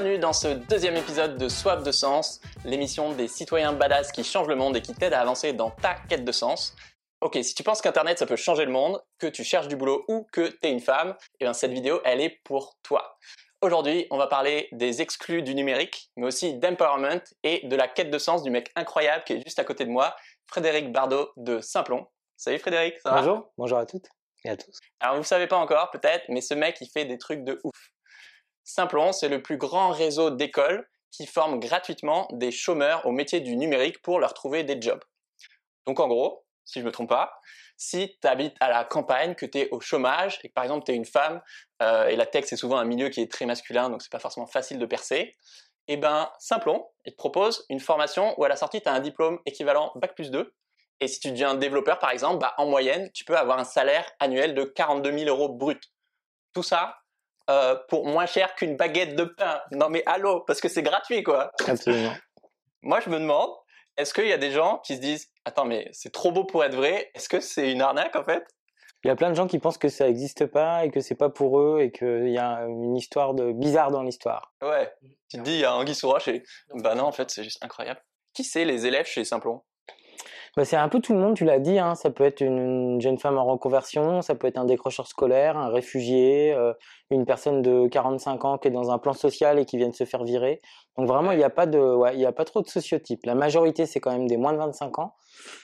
Bienvenue dans ce deuxième épisode de Soif de Sens, l'émission des citoyens badass qui changent le monde et qui t'aident à avancer dans ta quête de sens. Ok, si tu penses qu'Internet ça peut changer le monde, que tu cherches du boulot ou que t'es une femme, eh bien cette vidéo elle est pour toi. Aujourd'hui, on va parler des exclus du numérique, mais aussi d'empowerment et de la quête de sens du mec incroyable qui est juste à côté de moi, Frédéric Bardot de Simplon. Salut Frédéric, ça va? Bonjour, bonjour à toutes et à tous. Alors vous savez pas encore peut-être, mais ce mec il fait des trucs de ouf. Simplon, c'est le plus grand réseau d'écoles qui forme gratuitement des chômeurs au métier du numérique pour leur trouver des jobs. Donc en gros, si je me trompe pas, si tu habites à la campagne, que tu es au chômage et que par exemple tu es une femme, euh, et la tech c'est souvent un milieu qui est très masculin, donc c'est pas forcément facile de percer, et ben Simplon, il te propose une formation où à la sortie tu as un diplôme équivalent Bac plus 2, et si tu deviens développeur par exemple, bah, en moyenne tu peux avoir un salaire annuel de 42 000 euros brut. Tout ça euh, pour moins cher qu'une baguette de pain. Non mais allô, parce que c'est gratuit quoi. Absolument. Moi je me demande, est-ce qu'il y a des gens qui se disent, attends mais c'est trop beau pour être vrai, est-ce que c'est une arnaque en fait? Il y a plein de gens qui pensent que ça n'existe pas et que c'est pas pour eux et qu'il y a une histoire de bizarre dans l'histoire. Ouais, tu te dis, il y a Anguille sous roche et bah non en fait c'est juste incroyable. Qui c'est les élèves chez Simplon bah, c'est un peu tout le monde, tu l'as dit. Hein. Ça peut être une jeune femme en reconversion, ça peut être un décrocheur scolaire, un réfugié, euh, une personne de 45 ans qui est dans un plan social et qui vient de se faire virer. Donc vraiment, il n'y a pas de, ouais, il y a pas trop de sociotypes. La majorité, c'est quand même des moins de 25 ans.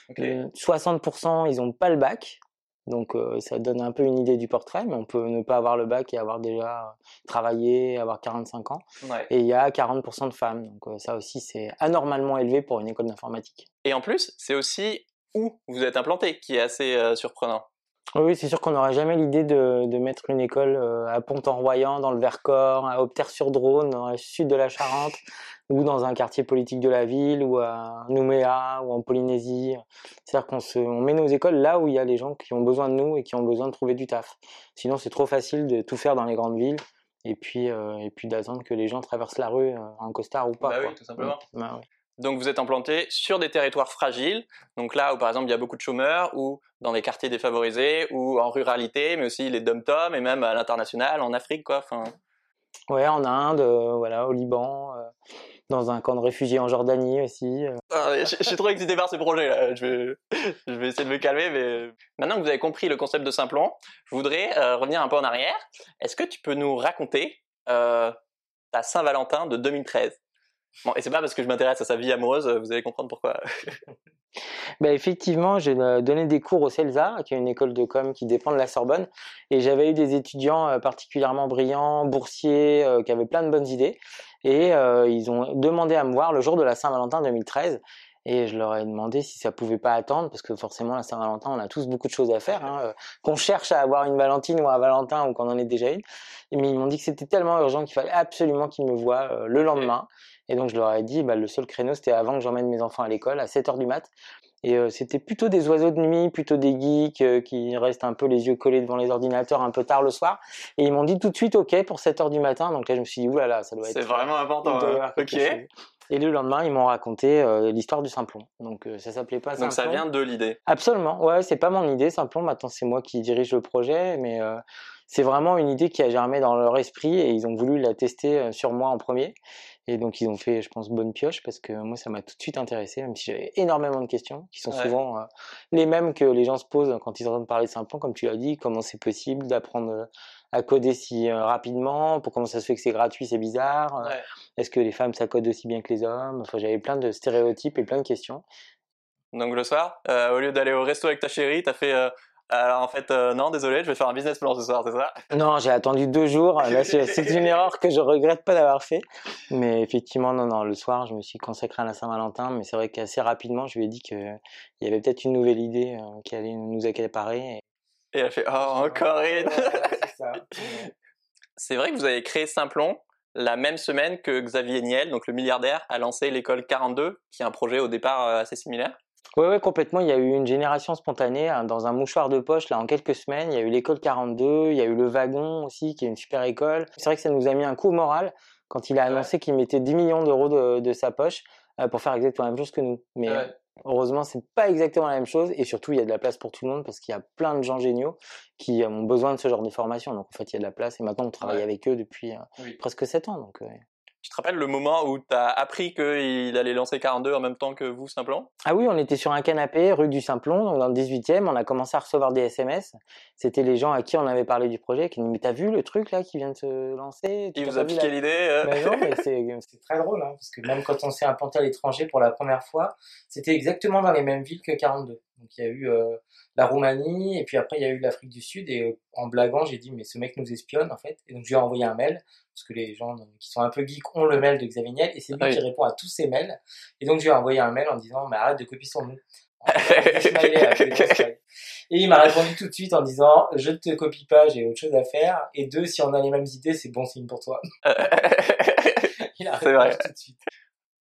Ok. 60%, ils n'ont pas le bac. Donc euh, ça donne un peu une idée du portrait, mais on peut ne pas avoir le bac et avoir déjà travaillé, avoir 45 ans. Ouais. Et il y a 40% de femmes. Donc euh, ça aussi, c'est anormalement élevé pour une école d'informatique. Et en plus, c'est aussi où vous êtes implanté qui est assez euh, surprenant. Oui, c'est sûr qu'on n'aurait jamais l'idée de, de mettre une école euh, à Pont-en-Royan, dans le Vercors, à Opter-sur-Drône, dans le sud de la Charente, ou dans un quartier politique de la ville, ou à Nouméa, ou en Polynésie. C'est-à-dire qu'on se, on met nos écoles là où il y a les gens qui ont besoin de nous et qui ont besoin de trouver du taf. Sinon, c'est trop facile de tout faire dans les grandes villes et puis, euh, et puis d'attendre que les gens traversent la rue euh, en costard ou pas. Bah oui, tout simplement. Bah oui. Donc vous êtes implanté sur des territoires fragiles, donc là où par exemple il y a beaucoup de chômeurs, ou dans des quartiers défavorisés, ou en ruralité, mais aussi les dom-toms, et même à l'international, en Afrique quoi. Enfin, Ouais, en Inde, euh, voilà, au Liban, euh, dans un camp de réfugiés en Jordanie aussi. euh. Ah, je, je suis trop excité par ce projet là. Je vais, je vais essayer de me calmer, mais maintenant que vous avez compris le concept de Simplon, je voudrais euh, revenir un peu en arrière. Est-ce que tu peux nous raconter ta Saint-Valentin de 2013 Et c'est pas parce que je m'intéresse à sa vie amoureuse, vous allez comprendre pourquoi. Bah, effectivement, j'ai euh, donné des cours au CELSA, qui est une école de com qui dépend de la Sorbonne, et j'avais eu des étudiants euh, particulièrement brillants, boursiers, euh, qui avaient plein de bonnes idées, et euh, ils ont demandé à me voir le jour de la Saint-Valentin 2013. Et je leur ai demandé si ça pouvait pas attendre, parce que forcément la Saint-Valentin, on a tous beaucoup de choses à faire, hein, euh, qu'on cherche à avoir une Valentine ou un Valentin ou qu'on en ait déjà une. Mais ils m'ont dit que c'était tellement urgent qu'il fallait absolument qu'ils me voient euh, le lendemain. Et donc je leur ai dit, bah, le seul créneau c'était avant que j'emmène mes enfants à l'école, à 7h du mat. Et euh, c'était plutôt des oiseaux de nuit, plutôt des geeks euh, qui restent un peu les yeux collés devant les ordinateurs un peu tard le soir. Et ils m'ont dit tout de suite OK pour 7h du matin. Donc là je me suis dit, oulala, ça doit être... C'est vraiment important. hein. Ok. chose. Et le lendemain, ils m'ont raconté euh, l'histoire du Simplon. Donc euh, ça s'appelait pas Donc ça Simplon. vient de l'idée. Absolument, ouais, c'est pas mon idée, Simplon, maintenant c'est moi qui dirige le projet, mais euh, c'est vraiment une idée qui a germé dans leur esprit et ils ont voulu la tester euh, sur moi en premier. Et donc ils ont fait, je pense, bonne pioche parce que moi ça m'a tout de suite intéressé, même si j'avais énormément de questions qui sont Ouais. souvent les mêmes que les gens se posent quand ils entendent parler de Simplon, comme tu l'as dit, comment c'est possible d'apprendre à coder si euh, rapidement, pour comment ça se fait que c'est gratuit, c'est bizarre, euh, Ouais. est-ce que les femmes ça code aussi bien que les hommes, enfin j'avais plein de stéréotypes et plein de questions. Donc le soir, euh, au lieu d'aller au resto avec ta chérie, t'as fait. euh, alors en fait, euh, non, désolé, je vais faire un business plan ce soir, c'est ça? Non, j'ai attendu deux jours. C'est une erreur que je regrette pas d'avoir fait. Mais effectivement, non, non, le soir, je me suis consacré à la Saint-Valentin. Mais c'est vrai qu'assez rapidement, je lui ai dit qu'il y avait peut-être une nouvelle idée euh, qui allait nous accaparer. Et elle fait Oh, encore une C'est vrai que vous avez créé Simplon la même semaine que Xavier Niel, donc le milliardaire, a lancé l'école 42, qui est un projet au départ euh, assez similaire. Oui, ouais, complètement. Il y a eu une génération spontanée hein, dans un mouchoir de poche là en quelques semaines. Il y a eu l'école 42, il y a eu le wagon aussi, qui est une super école. C'est vrai que ça nous a mis un coup au moral quand il a annoncé qu'il mettait 10 millions d'euros de, de sa poche euh, pour faire exactement la même chose que nous. Mais Ouais. Heureusement, c'est pas exactement la même chose et surtout, il y a de la place pour tout le monde parce qu'il y a plein de gens géniaux qui euh, ont besoin de ce genre de formation. Donc en fait, il y a de la place et maintenant on travaille Ouais. avec eux depuis euh, Oui. presque 7 ans. Donc euh, Tu te rappelles le moment où tu as appris qu'il allait lancer 42 en même temps que vous, Simplon Ah oui, on était sur un canapé, rue du Simplon, donc dans le 18e. On a commencé à recevoir des SMS. C'était les gens à qui on avait parlé du projet qui nous Mais t'as vu le truc là qui vient de se lancer? Il vous a piqué l'idée euh mais Non, mais c'est très drôle, hein, parce que même quand on s'est implanté à l'étranger pour la première fois, c'était exactement dans les mêmes villes que 42. Donc il y a eu euh, la Roumanie, et puis après il y a eu l'Afrique du Sud, et euh, en blaguant, j'ai dit, mais ce mec nous espionne en fait. Et donc je lui ai envoyé un mail, parce que les gens qui sont un peu geeks ont le mail de Xavier Niel, et c'est lui ah qui répond à tous ces mails. Et donc je lui ai envoyé un mail en disant, mais arrête de copier son nom. et il m'a répondu tout de suite en disant Je ne te copie pas, j'ai autre chose à faire. Et deux, si on a les mêmes idées, c'est bon signe pour toi. il a répondu tout de suite.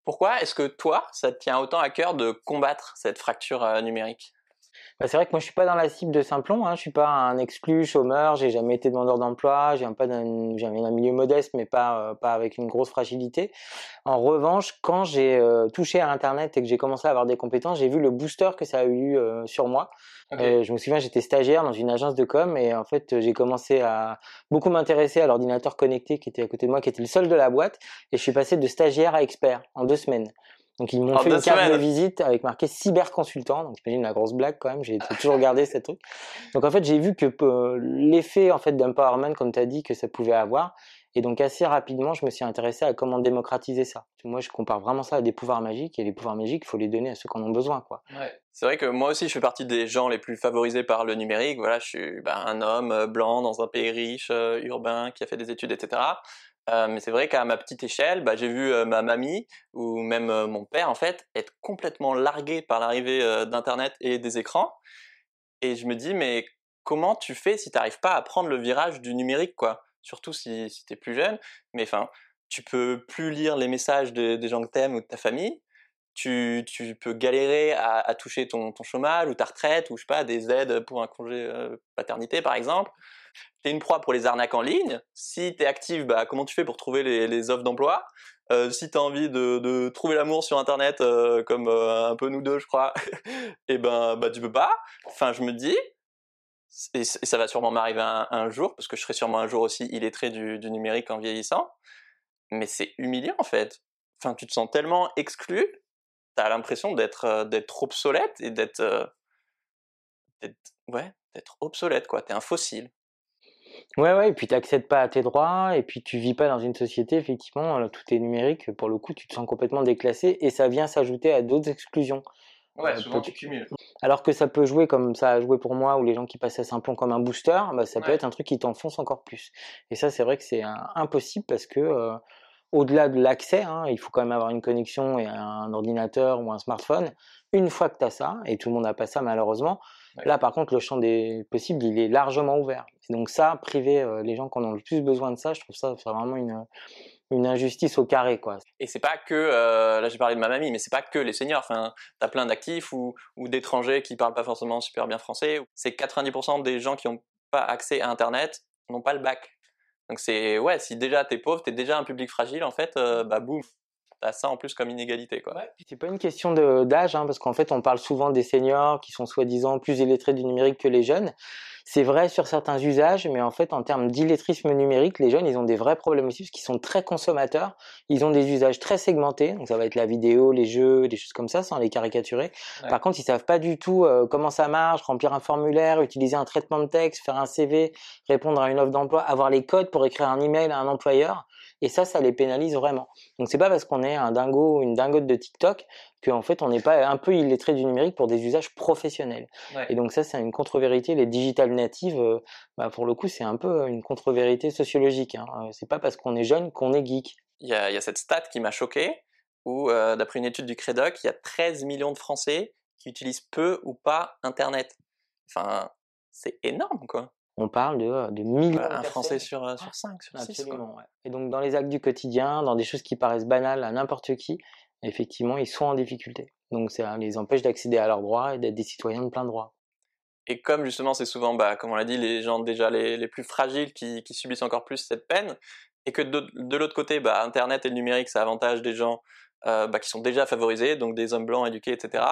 Pourquoi est-ce que toi, ça te tient autant à cœur de combattre cette fracture euh, numérique? Bah, c'est vrai que moi je suis pas dans la cible de Simplon, hein. je suis pas un exclu, chômeur, j'ai jamais été demandeur d'emploi, j'ai pas d'un, un milieu modeste mais pas euh, pas avec une grosse fragilité. En revanche, quand j'ai euh, touché à internet et que j'ai commencé à avoir des compétences, j'ai vu le booster que ça a eu sur moi. Je me souviens, j'étais stagiaire dans une agence de com et en fait j'ai commencé à beaucoup m'intéresser à l'ordinateur connecté qui était à côté de moi, qui était le seul de la boîte et je suis passé de stagiaire à expert en deux semaines. Donc ils m'ont fait une carte de visite avec marqué cyberconsultant. Donc j'imagine la grosse blague quand même. J'ai toujours regardé cette truc. Donc en fait j'ai vu que euh, l'effet en fait d'empowerment, comme tu as dit, que ça pouvait avoir. Et donc assez rapidement, je me suis intéressé à comment démocratiser ça. Moi, je compare vraiment ça à des pouvoirs magiques, et les pouvoirs magiques, il faut les donner à ceux qui en ont besoin, quoi. Ouais. C'est vrai que moi aussi, je fais partie des gens les plus favorisés par le numérique. Voilà, je suis bah, un homme euh, blanc dans un pays riche, euh, urbain, qui a fait des études, etc. Euh, mais c'est vrai qu'à ma petite échelle, bah, j'ai vu euh, ma mamie ou même euh, mon père en fait être complètement largué par l'arrivée d'internet et des écrans. Et je me dis mais comment tu fais si tu n'arrives pas à prendre le virage du numérique quoi? Surtout si, si tu es plus jeune. Mais enfin, tu peux plus lire les messages des gens que t'aimes ou de ta famille. Tu, tu peux galérer à, à toucher ton, ton, chômage ou ta retraite ou je sais pas des aides pour un congé paternité par exemple tu es une proie pour les arnaques en ligne. Si tu es active, bah, comment tu fais pour trouver les, offres d'emploi? Euh, Si tu as envie de, trouver l'amour sur Internet, euh, comme euh, un peu nous deux, je crois, et eh ben bah, tu peux pas. Enfin, je me dis, et, ça va sûrement m'arriver un, jour, parce que je serai sûrement un jour aussi illettré du, du numérique en vieillissant, mais c'est humiliant en fait. Enfin, tu te sens tellement exclu, tu as l'impression d'être d'être obsolète et d'être ouais, d'être obsolète quoi, t'es un fossile. Ouais, ouais, et puis tu n'accèdes pas à tes droits, et puis tu vis pas dans une société, effectivement, tout est numérique, pour le coup, tu te sens complètement déclassé, et ça vient s'ajouter à d'autres exclusions. Ouais, euh, souvent tu cumules. Alors que ça peut jouer comme ça a joué pour moi, ou les gens qui passaient à Simplon comme un booster, bah, ça peut être un truc qui t'enfonce encore plus. Et ça, c'est vrai que c'est impossible parce que, euh, au-delà de l'accès, hein, il faut quand même avoir une connexion et un ordinateur ou un smartphone. Une fois que tu as ça, et tout le monde n'a pas ça malheureusement, Là, par contre, le champ des possibles, il est largement ouvert. Et donc ça, priver euh, les gens qui en ont le plus besoin de ça, je trouve ça vraiment une, une injustice au carré, quoi. Et c'est pas que, euh, là j'ai parlé de ma mamie, mais c'est pas que les seniors. Enfin, t'as plein d'actifs ou, ou d'étrangers qui parlent pas forcément super bien français. C'est 90% des gens qui n'ont pas accès à Internet n'ont pas le bac. Donc c'est, ouais, si déjà t'es pauvre, t'es déjà un public fragile, en fait, euh, bah boum, ça en plus comme inégalité. Quoi. Ouais, c'est pas une question d'âge, hein, parce qu'en fait, on parle souvent des seniors qui sont soi-disant plus illettrés du numérique que les jeunes. C'est vrai sur certains usages, mais en fait, en termes d'illettrisme numérique, les jeunes, ils ont des vrais problèmes aussi, parce qu'ils sont très consommateurs. Ils ont des usages très segmentés, donc ça va être la vidéo, les jeux, des choses comme ça, sans les caricaturer. Par contre, ils savent pas du tout euh, comment ça marche, remplir un formulaire, utiliser un traitement de texte, faire un CV, répondre à une offre d'emploi, avoir les codes pour écrire un email à un employeur. Et ça, ça les pénalise vraiment. Donc c'est pas parce qu'on est un dingo ou une dingote de TikTok qu'en fait on n'est pas un peu illettré du numérique pour des usages professionnels. Et donc ça, c'est une contre-vérité. Les digital natives, euh, bah, pour le coup, c'est un peu une contre-vérité sociologique. Hein. Euh, c'est pas parce qu'on est jeune qu'on est geek. Il y a, cette stat qui m'a choqué, où euh, d'après une étude du Crédoc, il y a 13 millions de Français qui utilisent peu ou pas Internet. Enfin, c'est énorme, quoi on parle de, de millions Un Français sur, euh, sur 5, sur Absolument, Et donc dans les actes du quotidien, dans des choses qui paraissent banales à n'importe qui, effectivement, ils sont en difficulté. Donc ça les empêche d'accéder à leurs droits et d'être des citoyens de plein droit. Et comme justement c'est souvent, bah, comme on l'a dit, les gens déjà les, les plus fragiles qui, qui, subissent encore plus cette peine, et que de, de l'autre côté, bah, Internet et le numérique, ça avantage des gens euh, bah, qui sont déjà favorisés, donc des hommes blancs éduqués, etc.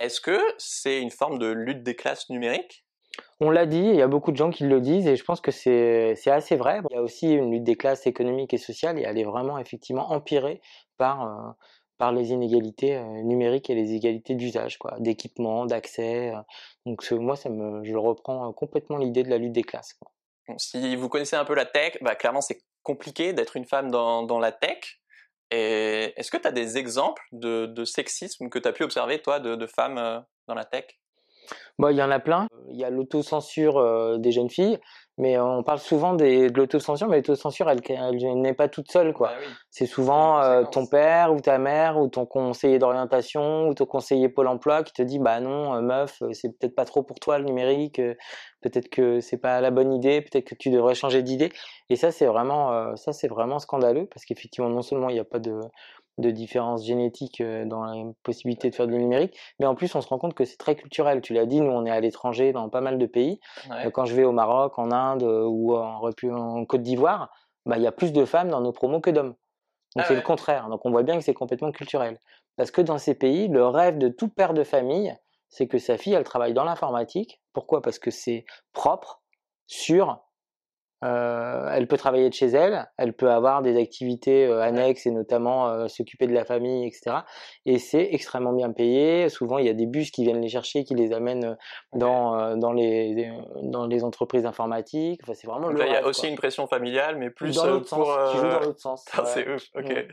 Est-ce que c'est une forme de lutte des classes numériques? On l'a dit, il y a beaucoup de gens qui le disent et je pense que c'est assez vrai. Il y a aussi une lutte des classes économiques et sociales et elle est vraiment effectivement empirée par, euh, les inégalités euh, numériques et les inégalités d'usage, d'équipement, d'accès. Euh. donc moi, ça me, je reprends complètement l'idée de la lutte des classes. Si vous connaissez un peu la tech, bah, clairement c'est compliqué d'être une femme dans, la tech. Est-ce que tu as des exemples de, de sexisme que tu as pu observer, toi, de, de femmes dans la tech? Bah, il y en a plein. Il y a l'autocensure euh, des jeunes filles, mais on parle souvent des, de l'autocensure, mais l'autocensure, elle, elle, n'est pas toute seule, quoi. Bah c'est souvent euh, ton père ou ta mère ou ton conseiller d'orientation ou ton conseiller Pôle Emploi qui te dit, bah non, euh, meuf, c'est peut-être pas trop pour toi le numérique, peut-être que c'est pas la bonne idée, peut-être que tu devrais changer d'idée. Et ça, c'est vraiment, ça, c'est vraiment scandaleux parce qu'effectivement, non seulement il n'y a pas de de différences génétiques euh, dans la possibilité de faire du numérique, mais en plus on se rend compte que c'est très culturel. Tu l'as dit, nous on est à l'étranger dans pas mal de pays. Euh, quand je vais au Maroc, en Inde euh, ou en, en Côte d'Ivoire, bah, il y a plus de femmes dans nos promos que d'hommes. Donc ah c'est le contraire. Donc on voit bien que c'est complètement culturel. Parce que dans ces pays, le rêve de tout père de famille, c'est que sa fille, elle travaille dans l'informatique. Pourquoi? Parce que c'est propre, sûr, euh, elle peut travailler de chez elle, elle peut avoir des activités euh, annexes et notamment euh, s'occuper de la famille, etc. Et c'est extrêmement bien payé. Souvent, il y a des bus qui viennent les chercher, qui les amènent dans, dans, les, dans les entreprises informatiques. Enfin, c'est vraiment. il y a aussi une pression familiale, mais plus dans l'autre pour, sens. Qui joue dans l'autre sens. c'est ouf. Ok. Mm.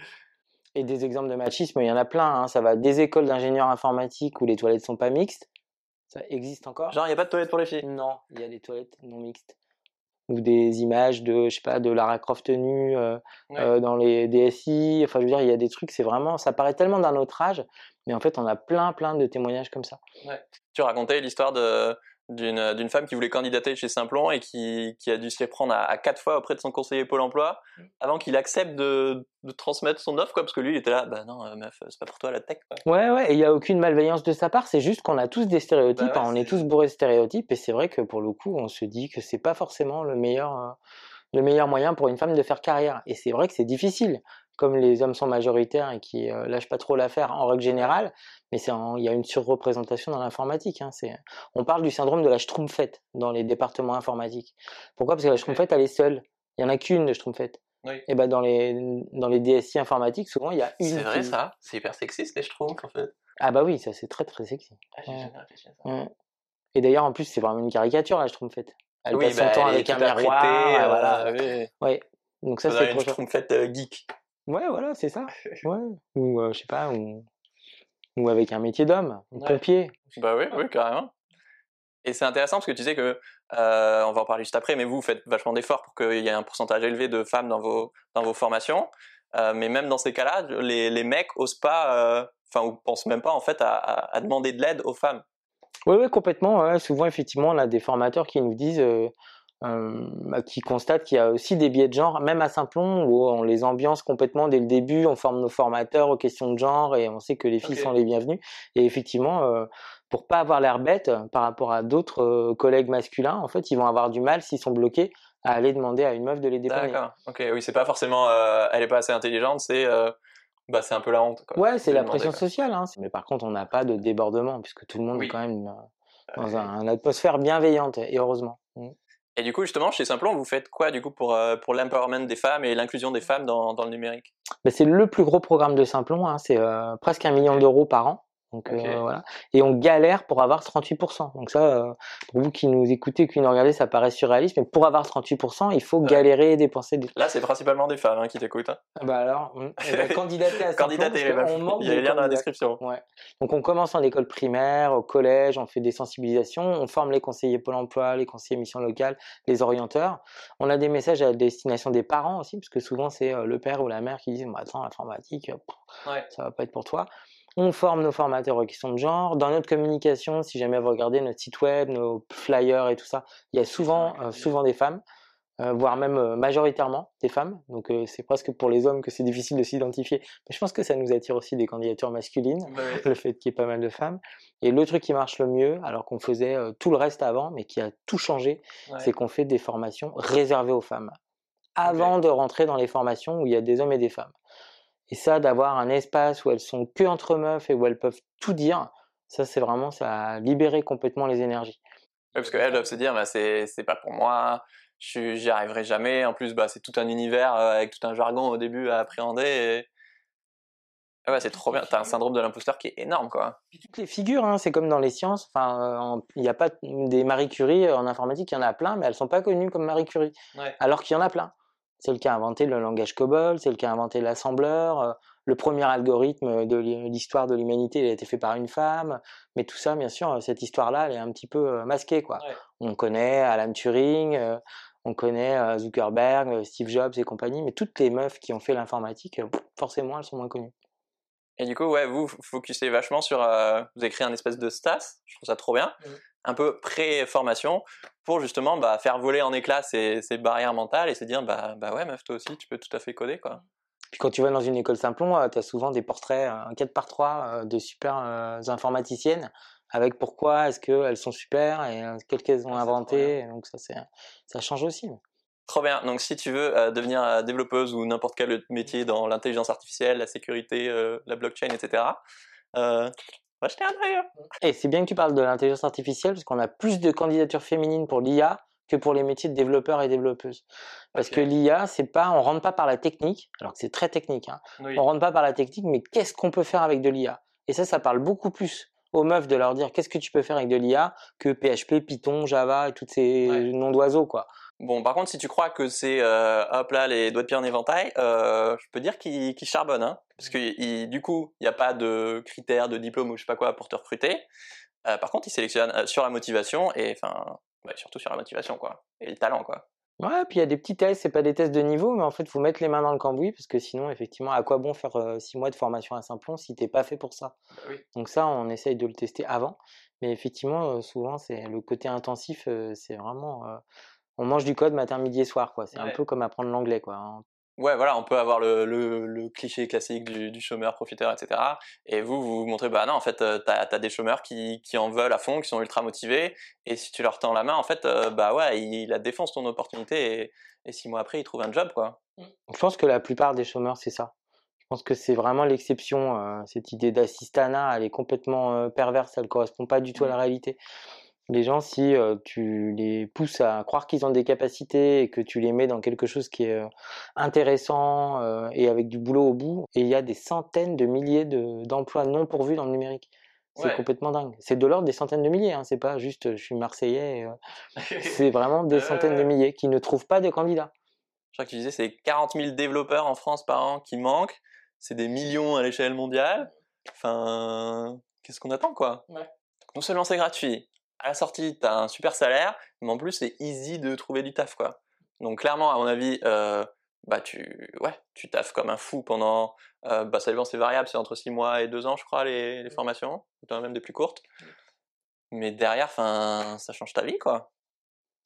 Et des exemples de machisme, il y en a plein. Hein. Ça va des écoles d'ingénieurs informatiques où les toilettes sont pas mixtes. Ça existe encore? Genre, il n'y a pas de toilettes pour les filles? Non, il y a des toilettes non mixtes ou des images de je sais pas de Lara Croft nue euh, euh, dans les DSI enfin je veux dire il y a des trucs c'est vraiment ça paraît tellement d'un autre âge mais en fait on a plein plein de témoignages comme ça. Ouais. tu racontais l'histoire de d'une d'une femme qui voulait candidater chez Simplon et qui, qui a dû se reprendre à, à, quatre fois auprès de son conseiller Pôle Emploi mm. avant qu'il accepte de, de, transmettre son offre quoi parce que lui il était là bah non euh, meuf c'est pas pour toi la tech quoi. ouais ouais et il y a aucune malveillance de sa part c'est juste qu'on a tous des stéréotypes bah hein, on est, tous bourrés de stéréotypes et c'est vrai que pour le coup on se dit que c'est pas forcément le meilleur euh, le meilleur moyen pour une femme de faire carrière et c'est vrai que c'est difficile comme les hommes sont majoritaires et qui euh, lâchent pas trop l'affaire en règle générale, mais il y a une surreprésentation dans l'informatique. Hein, on parle du syndrome de la schtroumpfette dans les départements informatiques. Pourquoi? Parce que la schtroumpfette, elle est seule. Il y en a qu'une de schtroumpfette. Et ben dans les dans les DSI informatiques, souvent il y a une. C'est vrai ça. C'est hyper sexiste les schtroumpfs en fait. Ah bah oui, ça c'est très très sexy. Ah, Et d'ailleurs en plus c'est vraiment une caricature la schtroumpfette. Elle passe son bah, temps avec un miroir. Euh, voilà. Oui. Ouais. Donc ça c'est une schtroumpfette euh, geek. Ouais, voilà, c'est ça. Ouais. Ou, euh, je sais pas, ou, ou avec un métier d'homme, un pompier. Bah oui, oui, carrément. Et c'est intéressant parce que tu sais que, euh, on va en parler juste après, mais vous, faites vachement d'efforts pour qu'il y ait un pourcentage élevé de femmes dans vos, dans vos formations. Euh, mais même dans ces cas-là, les, les mecs osent pas, enfin, ou pensent même pas en fait à, à, demander de l'aide aux femmes. Oui, oui, complètement. Souvent, effectivement, on a des formateurs qui nous disent qui constate qu'il y a aussi des biais de genre, même à Simplon, où on les ambiance complètement dès le début, on forme nos formateurs aux questions de genre et on sait que les filles sont les bienvenues. Et effectivement, euh, pour pas avoir l'air bête par rapport à d'autres euh, collègues masculins, en fait, ils vont avoir du mal s'ils sont bloqués à aller demander à une meuf de les dépanner. D'accord. Ok. Oui, c'est pas forcément, elle est pas assez intelligente, c'est bah, c'est un peu la honte. Quoi. Ouais, c'est la pression sociale. Hein. Mais par contre, on n'a pas de débordement, puisque tout le monde est quand même dans un, une atmosphère bienveillante, et heureusement. Et du coup, justement, chez Simplon, vous faites quoi du coup pour, euh, pour l'empowerment des femmes et l'inclusion des femmes dans, dans le numérique? Ben, C'est le plus gros programme de Simplon, hein, c'est euh, presque un million d'euros par an. Donc, euh, voilà. Et on galère pour avoir 38%. Donc ça, euh, pour vous qui nous écoutez, qui nous regardez, ça paraît surréaliste, mais pour avoir 38%, il faut galérer et dépenser des... Là, c'est principalement des femmes hein, qui t'écoutent. Hein. Ah bah alors, eh ben, candidater à candidater, il y a les liens dans la description. Ouais. Donc on commence en école primaire, au collège, on fait des sensibilisations, on forme les conseillers Pôle emploi, les conseillers mission locale, les orienteurs. On a des messages à destination des parents aussi, parce que souvent c'est euh, le père ou la mère qui disent bah, Attends, l'informatique, ouais. ça va pas être pour toi. On forme nos formateurs aux questions de genre. Dans notre communication, si jamais vous regardez notre site web, nos flyers et tout ça, il y a souvent, euh, souvent des femmes, euh, voire même euh, majoritairement des femmes. Donc c'est presque pour les hommes que c'est difficile de s'identifier. Mais je pense que ça nous attire aussi des candidatures masculines, le fait qu'il y ait pas mal de femmes. Et le truc qui marche le mieux, alors qu'on faisait tout le reste avant, mais qui a tout changé, c'est qu'on fait des formations réservées aux femmes. Avant de rentrer dans les formations où il y a des hommes et des femmes. Et ça, d'avoir un espace où elles sont que entre meufs et où elles peuvent tout dire, ça, c'est vraiment, ça a libéré complètement les énergies. parce qu'elles doivent se dire, bah, c'est pas pour moi, j'y arriverai jamais. En plus, bah, c'est tout un univers avec tout un jargon au début à appréhender. Ah ouais, c'est trop bien. T'as un syndrome de l'imposteur qui est énorme, quoi. toutes les figures, hein, c'est comme dans les sciences. Enfin, il n'y a pas des Marie Curie en informatique, il y en a plein, mais elles sont pas connues comme Marie Curie. Alors qu'il y en a plein. C'est le qui a inventé le langage COBOL, c'est le qui a inventé l'assembleur. Euh, le premier algorithme de l'histoire de l'humanité, il a été fait par une femme. Mais tout ça, bien sûr, cette histoire-là, elle est un petit peu euh, masquée, quoi. On connaît Alan Turing, euh, on connaît Zuckerberg, Steve Jobs et compagnie, mais toutes les meufs qui ont fait l'informatique, forcément, elles sont moins connues. Et du coup, ouais, vous focussez vachement sur, vous écrivez un espèce de stas, je trouve ça trop bien, mmh. Un peu pré-formation, pour justement bah, faire voler en éclats ces, ces, barrières mentales et se dire, bah, bah ouais, meuf, toi aussi, tu peux tout à fait coder, quoi. Puis quand tu vas dans une école Simplon, euh, tu as souvent des portraits, un 4 par 3 euh, de super euh, informaticiennes avec pourquoi est-ce qu'elles sont super et qu'est-ce qu'elles ont ah, inventé. Donc ça, ça change aussi. Trop bien. Donc si tu veux devenir développeuse ou n'importe quel métier dans l'intelligence artificielle, la sécurité, la blockchain, etc., va jeter un œil. Et c'est bien que tu parles de l'intelligence artificielle parce qu'on a plus de candidatures féminines pour l'IA que pour les métiers de développeurs et développeuses. Parce que l'IA, c'est pas, on rentre pas par la technique, alors que c'est très technique. Hein. On rentre pas par la technique, mais qu'est-ce qu'on peut faire avec de l'IA Et ça, ça parle beaucoup plus aux meufs de leur dire qu'est-ce que tu peux faire avec de l'IA que PHP, Python, Java et tous ces noms d'oiseaux, quoi. Bon, par contre, si tu crois que c'est euh, hop là les doigts de pied en éventail, euh, je peux dire qu'il qu charbonne, hein, parce que du coup, il n'y a pas de critères de diplôme ou je sais pas quoi pour te recruter. Euh, par contre, il sélectionne euh, sur la motivation et enfin surtout sur la motivation, quoi. Et le talent, quoi. Ouais, puis il y a des petits tests, c'est pas des tests de niveau, mais en fait, il faut mettre les mains dans le cambouis, parce que sinon, effectivement, à quoi bon faire euh, six mois de formation à Simplon si t'es pas fait pour ça? Bah Donc ça, on essaye de le tester avant, mais effectivement, euh, souvent, c'est le côté intensif, euh, c'est vraiment... on mange du code matin, midi et soir, quoi. C'est un peu comme apprendre l'anglais, quoi. Hein. Ouais, voilà, on peut avoir le, le, le cliché classique du, du, chômeur profiteur, etc. Et vous, vous vous montrez, bah non, en fait, euh, t'as as des chômeurs qui, qui en veulent à fond, qui sont ultra motivés, et si tu leur tends la main, en fait, euh, bah ouais, il, la défense ton opportunité, et, et, six mois après, ils trouvent un job, quoi. Je pense que la plupart des chômeurs, c'est ça. Je pense que c'est vraiment l'exception. Euh, cette idée d'assistanat, elle est complètement perverse, elle correspond pas du tout à la réalité les gens, si tu les pousses à croire qu'ils ont des capacités et que tu les mets dans quelque chose qui est intéressant et avec du boulot au bout, et il y a des centaines de milliers d'emplois non pourvus dans le numérique. C'est complètement dingue. C'est de l'ordre des centaines de milliers, hein. c'est pas juste je suis marseillais. c'est vraiment des centaines de milliers qui ne trouvent pas de candidats. Je crois que tu disais c'est 40 000 développeurs en France par an qui manquent, c'est des millions à l'échelle mondiale. Enfin, qu'est-ce qu'on attend quoi? Non seulement c'est gratuit, à la sortie, tu as un super salaire, mais en plus, c'est easy de trouver du taf, quoi. Donc, clairement, à mon avis, euh, bah, tu, ouais, tu taffes comme un fou pendant, euh, bah, ça dépend, c'est variable, c'est entre 6 mois et 2 ans, je crois, les, les formations, même des plus courtes. Mais derrière, ça change ta vie, quoi.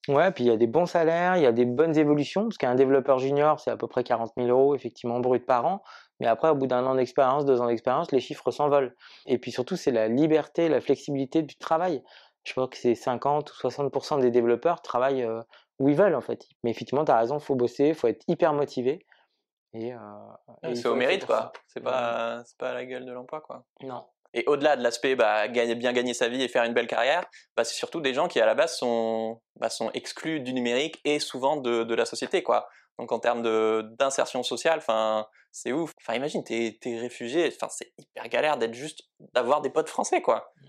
Ouais, puis il y a des bons salaires, il y a des bonnes évolutions, parce qu'un développeur junior, c'est à peu près 40 000 euros, effectivement, brut par an. Mais après, au bout d'un an d'expérience, deux ans d'expérience, les chiffres s'envolent. Et puis surtout, c'est la liberté, la flexibilité du travail je pense que c'est 50 ou 60% des développeurs travaillent euh, où ils veulent en fait. Mais effectivement, tu as raison, il faut bosser, il faut être hyper motivé. Et, euh, c'est au mérite quoi. C'est pas, c'est pas la gueule de l'emploi quoi. Non. Et au-delà de l'aspect bah, gagner, bien gagner sa vie et faire une belle carrière, bah, c'est surtout des gens qui à la base sont, bah, sont exclus du numérique et souvent de, de la société quoi. Donc en termes d'insertion sociale, enfin c'est ouf. Enfin imagine t'es es réfugié, enfin c'est hyper galère d'être juste d'avoir des potes français quoi. Mmh.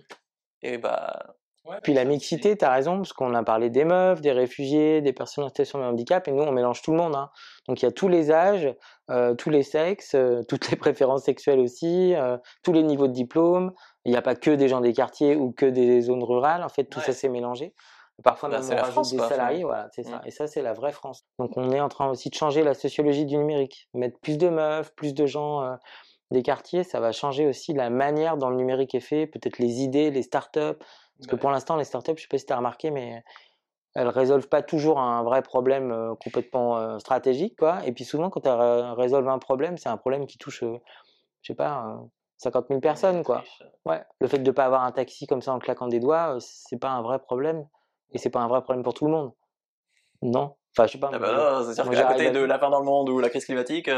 Et bah puis la mixité, tu as raison, parce qu'on a parlé des meufs, des réfugiés, des personnes en situation de handicap, et nous, on mélange tout le monde. Hein. Donc il y a tous les âges, euh, tous les sexes, euh, toutes les préférences sexuelles aussi, euh, tous les niveaux de diplôme. Il n'y a pas que des gens des quartiers ou que des zones rurales. En fait, tout ça s'est mélangé. Parfois, bah, même on rajoute des salariés, voilà, c'est ça. Mmh. Et ça, c'est la vraie France. Donc on est en train aussi de changer la sociologie du numérique. Mettre plus de meufs, plus de gens des quartiers, ça va changer aussi la manière dont le numérique est fait, peut-être les idées, les startups, parce que pour l'instant, les startups, je sais pas si tu as remarqué, mais elles résolvent pas toujours un vrai problème euh, complètement euh, stratégique, quoi. Et puis souvent, quand elles résolvent un problème, c'est un problème qui touche, euh, je sais pas, 50 000 personnes, quoi. Ouais. Le fait de ne pas avoir un taxi comme ça en claquant des doigts, c'est pas un vrai problème. Et c'est pas un vrai problème pour tout le monde. Non. Enfin, je sais pas. Ah bah c'est sûr qu'à côté de la fin dans le monde ou la crise climatique.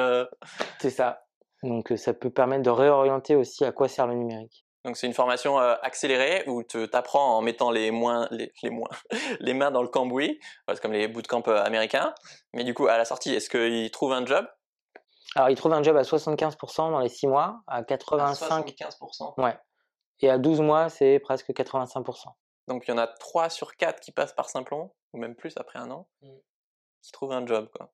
C'est ça. Donc ça peut permettre de réorienter aussi à quoi sert le numérique. Donc c'est une formation euh, accélérée où tu t'apprends en mettant les moins les, les moins les mains dans le cambouis, c'est comme les bootcamps euh, américains. Mais du coup à la sortie, est-ce qu'ils trouvent un job? Alors ils trouvent un job à 75% dans les 6 mois, à 85 75%. Ouais. Et à 12 mois, c'est presque 85%. Donc il y en a 3 sur 4 qui passent par Simplon ou même plus après un an Mm. qui trouvent un job quoi.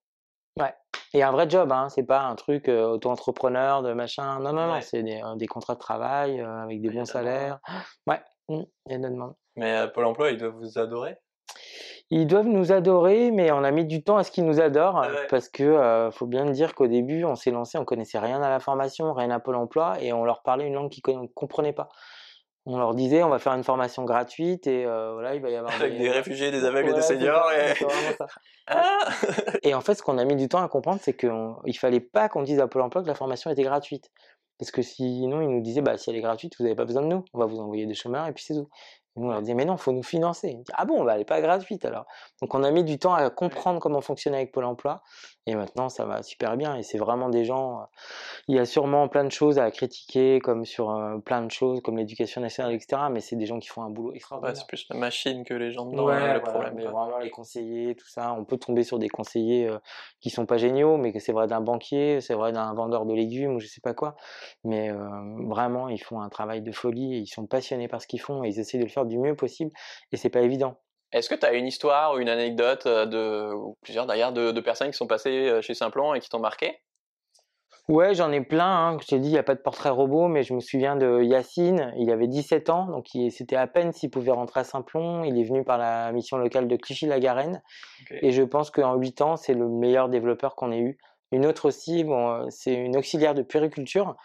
Ouais. Et un vrai job, hein, c'est pas un truc euh, auto-entrepreneur de machin. Non, non, non, c'est des, euh, des contrats de travail euh, avec des il bons salaires. Ouais, mm, il y a de la demande. Mais Pôle emploi, ils doivent vous adorer? Ils doivent nous adorer, mais on a mis du temps à ce qu'ils nous adorent Ah ouais. parce que faut bien dire qu'au début, on s'est lancé, on connaissait rien à la formation, rien à Pôle Emploi, et on leur parlait une langue qu'ils ne comprenaient pas. On leur disait, on va faire une formation gratuite et euh, voilà, il va y avoir Avec des réfugiés, des aveugles et des seniors. et- ça. Ah Et en fait, ce qu'on a mis du temps à comprendre, c'est qu'il fallait pas qu'on dise à Pôle emploi que la formation était gratuite. Parce que sinon, ils nous disaient, bah, si elle est gratuite, vous n'avez pas besoin de nous. On va vous envoyer des chômeurs et puis c'est tout. Et nous, on leur disait, mais non, il faut nous financer. Ah bon, bah, elle n'est pas gratuite alors. Donc, on a mis du temps à comprendre comment fonctionner avec Pôle emploi. Et maintenant, ça va super bien. Et c'est vraiment des gens. euh, Il y a sûrement plein de choses à critiquer, comme sur euh, plein de choses, comme l'éducation nationale, etc. Mais c'est des gens qui font un boulot Ouais, extraordinaire. c'est plus la machine que les gens dedans, Ouais, hein, le voilà, problème. mais vraiment les conseillers, tout ça, on peut tomber sur des conseillers euh, qui sont pas géniaux, mais que c'est vrai d'un banquier, c'est vrai d'un vendeur de légumes ou je sais pas quoi. Mais euh, vraiment, ils font un travail de folie, et ils sont passionnés par ce qu'ils font et ils essaient de le faire du mieux possible et c'est pas évident. Est-ce que tu as une histoire ou une anecdote euh, de, ou plusieurs d'ailleurs, de, de personnes qui sont passées euh, chez Simplon et qui t'ont marqué? Ouais, j'en ai plein. Hein. Je t'ai dit, il n'y a pas de portrait robot, mais je me souviens de Yacine. Il avait 17 ans, donc c'était à peine s'il pouvait rentrer à Saint-Plon. Il est venu par la mission locale de Clichy-la-Garenne. Et je pense qu'en 8 ans, c'est le meilleur développeur qu'on ait eu. Une autre aussi, bon, euh, c'est une auxiliaire de puériculture.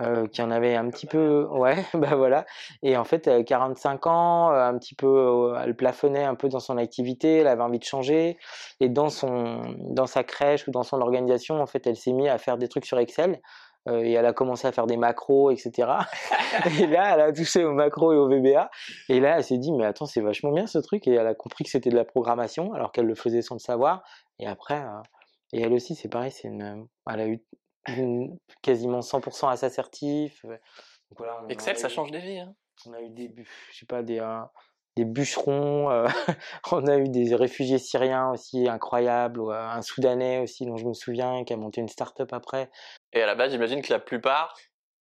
Euh, qui en avait un petit peu, ouais, bah voilà. Et en fait, a 45 ans, euh, un petit peu, euh, elle plafonnait un peu dans son activité, elle avait envie de changer. Et dans son, dans sa crèche ou dans son organisation, en fait, elle s'est mise à faire des trucs sur Excel. euh, et elle a commencé à faire des macros, etc. et là, elle a touché aux macros et au VBA. Et là, elle s'est dit, mais attends, c'est vachement bien ce truc. Et elle a compris que c'était de la programmation, alors qu'elle le faisait sans le savoir. Et après, euh, et elle aussi, c'est pareil, c'est une, elle a eu quasiment 100% à assertif. Donc voilà, on Excel, ça change des vies. Hein. on a eu des, je sais pas, des, euh, des bûcherons, euh, on a eu des réfugiés syriens aussi incroyables, ou, euh, un Soudanais aussi dont je me souviens qui a monté une start-up après. Et à la base, j'imagine que la plupart,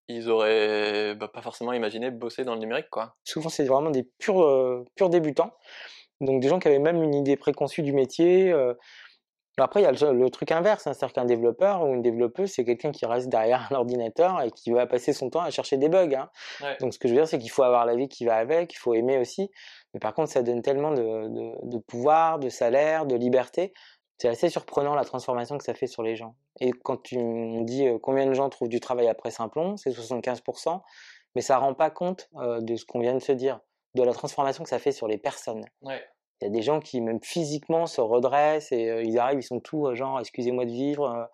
ils auraient bah, pas forcément imaginé bosser dans le numérique, quoi. Souvent, c'est vraiment des purs, euh, purs débutants, donc des gens qui avaient même une idée préconçue du métier. Après, il y a le, le truc inverse, hein, c'est-à-dire qu'un développeur ou une développeuse, c'est quelqu'un qui reste derrière un ordinateur et qui va passer son temps à chercher des bugs. hein. Ouais. Donc, ce que je veux dire, c'est qu'il faut avoir la vie qui va avec, il faut aimer aussi. Mais par contre, ça donne tellement de, de, de pouvoir, de salaire, de liberté. C'est assez surprenant la transformation que ça fait sur les gens. Et quand tu me dis euh, combien de gens trouvent du travail après Simplon, c'est 75%, mais ça rend pas compte euh, de ce qu'on vient de se dire, de la transformation que ça fait sur les personnes. Ouais. Il y a des gens qui, même physiquement, se redressent et euh, ils arrivent, ils sont tout euh, genre, excusez-moi de vivre, euh,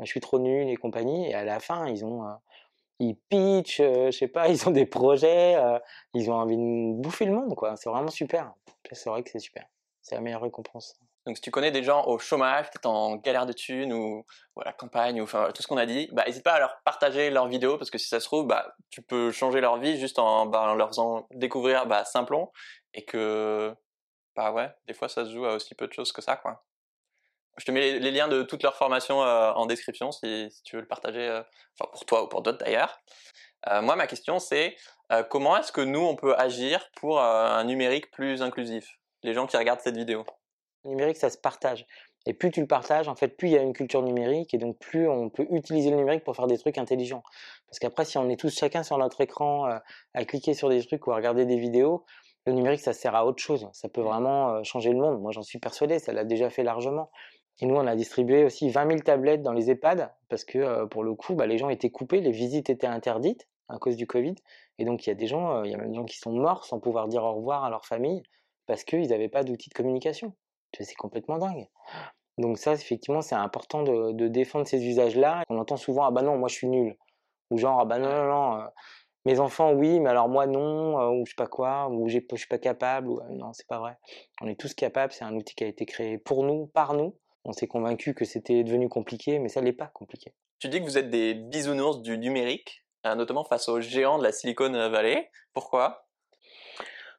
je suis trop nul et compagnie. Et à la fin, ils ont, ils pitchent, je sais pas, ils ont des projets, ils ont envie de bouffer le monde, quoi. C'est vraiment super. C'est vrai que c'est super. C'est la meilleure récompense. Donc si tu connais des gens au chômage, peut-être en galère de thunes ou, ou à la campagne ou enfin tout ce qu'on a dit, bah n'hésite pas à leur partager leurs vidéos parce que si ça se trouve, bah tu peux changer leur vie juste en, bah, en leur faisant découvrir bah, Simplon et que bah ouais, des fois ça se joue à aussi peu de choses que ça quoi. Je te mets les, liens de toutes leurs formations en description si, tu veux le partager, enfin pour toi ou pour d'autres d'ailleurs. Moi ma question c'est comment est-ce que nous on peut agir pour un numérique plus inclusif? Les gens qui regardent cette vidéo. Le numérique, ça se partage. Et plus tu le partages, en fait, plus il y a une culture numérique et donc plus on peut utiliser le numérique pour faire des trucs intelligents. Parce qu'après, si on est tous chacun sur notre écran à cliquer sur des trucs ou à regarder des vidéos, le numérique, ça sert à autre chose. Ça peut vraiment euh, changer le monde. Moi, j'en suis persuadé, ça l'a déjà fait largement. Et nous, on a distribué aussi 20 000 tablettes dans les EHPAD parce que pour le coup, bah, les gens étaient coupés, les visites étaient interdites à cause du Covid. Et donc, il y a des gens, il y a même des gens qui sont morts sans pouvoir dire au revoir à leur famille parce qu'ils n'avaient pas d'outils de communication. C'est complètement dingue. Donc ça, effectivement, c'est important de, de défendre ces usages-là. On entend souvent, ah bah non, moi je suis nul. Ou genre, ah bah non, non, non, mes enfants, oui, mais alors moi non, euh, ou je sais pas quoi, ou je suis pas capable. Ou, euh, non, c'est pas vrai. On est tous capables, c'est un outil qui a été créé pour nous, par nous. On s'est convaincu que c'était devenu compliqué, mais ça l'est pas compliqué. Tu dis que vous êtes des bisounours du numérique. notamment face aux géants de la Silicon Valley. Pourquoi?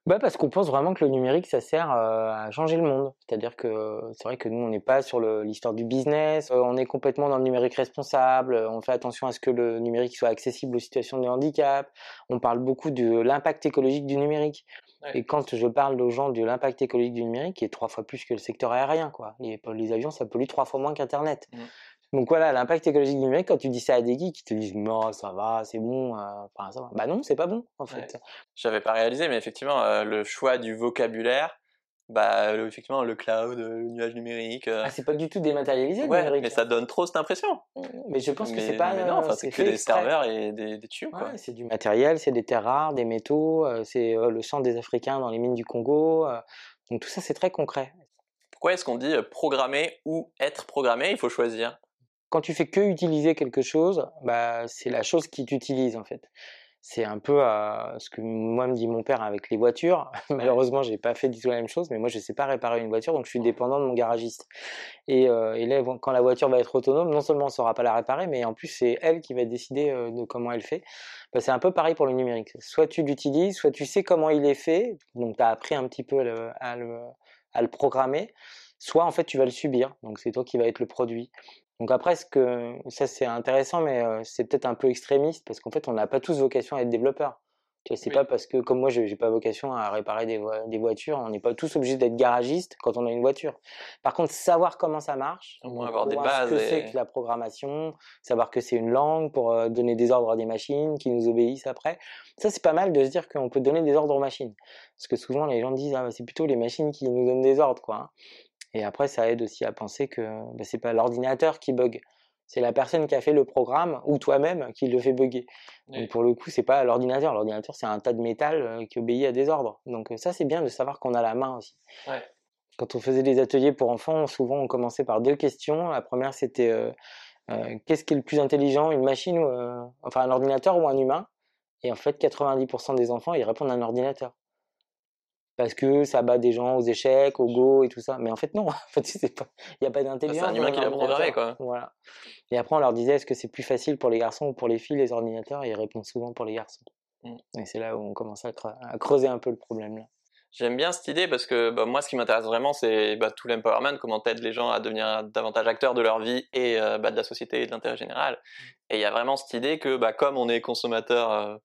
Bah parce qu'on pense vraiment que le numérique, ça sert à changer le monde. C'est-à-dire que c'est vrai que nous, on n'est pas sur l'histoire du business, on est complètement dans le numérique responsable, on fait attention à ce que le numérique soit accessible aux situations de handicap, on parle beaucoup de l'impact écologique du numérique. Et quand je parle aux gens de l'impact écologique du numérique, qui est trois fois plus que le secteur aérien, quoi. Les, les avions, ça pollue trois fois moins qu'Internet. Mmh. Donc voilà, l'impact écologique du numérique, quand tu dis ça à des geeks, qui te disent non, ça va, c'est bon, euh, enfin ça va. Bah non, c'est pas bon en fait. J'avais pas réalisé, mais effectivement, euh, le choix du vocabulaire, bah effectivement le cloud, le nuage numérique. Euh... Ah, c'est pas du tout dématérialisé le numérique. Mais ça donne trop cette impression. Mmh, mais je pense que c'est pas. Mais non, enfin, c'est que des serveurs et des, des tubes. Ouais, c'est du matériel, c'est des terres rares, des métaux, euh, c'est le sang des Africains dans les mines du Congo. donc tout ça, c'est très concret. Pourquoi est-ce qu'on dit programmer ou être programmé? Il faut choisir quand tu fais que utiliser quelque chose, bah, c'est la chose qui t'utilise en fait. C'est un peu euh, ce que moi me dit mon père avec les voitures. Malheureusement, j'ai pas fait du tout la même chose, mais moi je sais pas réparer une voiture, donc je suis dépendant de mon garagiste. Et, euh, là, quand la voiture va être autonome, non seulement on saura pas la réparer, mais en plus c'est elle qui va décider euh, de comment elle fait. Bah, c'est un peu pareil pour le numérique. Soit tu l'utilises, soit tu sais comment il est fait, donc tu as appris un petit peu à, le, à le programmer soit en fait tu vas le subir, donc c'est toi qui vas être le produit. Donc après, ce que ça c'est intéressant, mais c'est peut-être un peu extrémiste parce qu'en fait, on n'a pas tous vocation à être développeur. Tu vois, c'est pas parce que comme moi, j'ai pas vocation à réparer des, des voitures. On n'est pas tous obligés d'être garagiste quand on a une voiture. Par contre, savoir comment ça marche, avoir des bases, ce que c'est que la programmation, savoir que c'est une langue pour donner des ordres à des machines qui nous obéissent après. Ça, c'est pas mal de se dire qu'on peut donner des ordres aux machines. Parce que souvent, les gens disent ah, c'est plutôt les machines qui nous donnent des ordres, quoi. Et après, ça aide aussi à penser que bah, c'est pas l'ordinateur qui bug, c'est la personne qui a fait le programme ou toi-même qui le fait bugger. Donc pour le coup, c'est pas l'ordinateur. L'ordinateur, c'est un tas de métal euh, qui obéit à des ordres. Donc ça, c'est bien de savoir qu'on a la main aussi. Ouais. Quand on faisait des ateliers pour enfants, souvent on commençait par deux questions. La première, c'était euh, euh, qu'est-ce qui est le plus intelligent, une machine, ou, enfin un ordinateur ou un humain? Et en fait, 90% des enfants, ils répondent à un ordinateur parce que ça bat des gens aux échecs, au go et tout ça. Mais en fait, non. En fait, c'est pas, il n'y a pas d'intelligence. C'est un humain qui l'a programmé, quoi. Voilà. Et après, on leur disait, est-ce que c'est plus facile pour les garçons ou pour les filles, les ordinateurs? Et ils répondent souvent pour les garçons. Mmh. Et c'est là où on commence à, creuser un peu le problème, là. J'aime bien cette idée parce que bah, moi, ce qui m'intéresse vraiment, c'est bah, tout l'empowerment, comment t'aides les gens à devenir davantage acteurs de leur vie et euh, bah, de la société et de l'intérêt général. Mmh. Et il y a vraiment cette idée que, comme on est consommateur euh,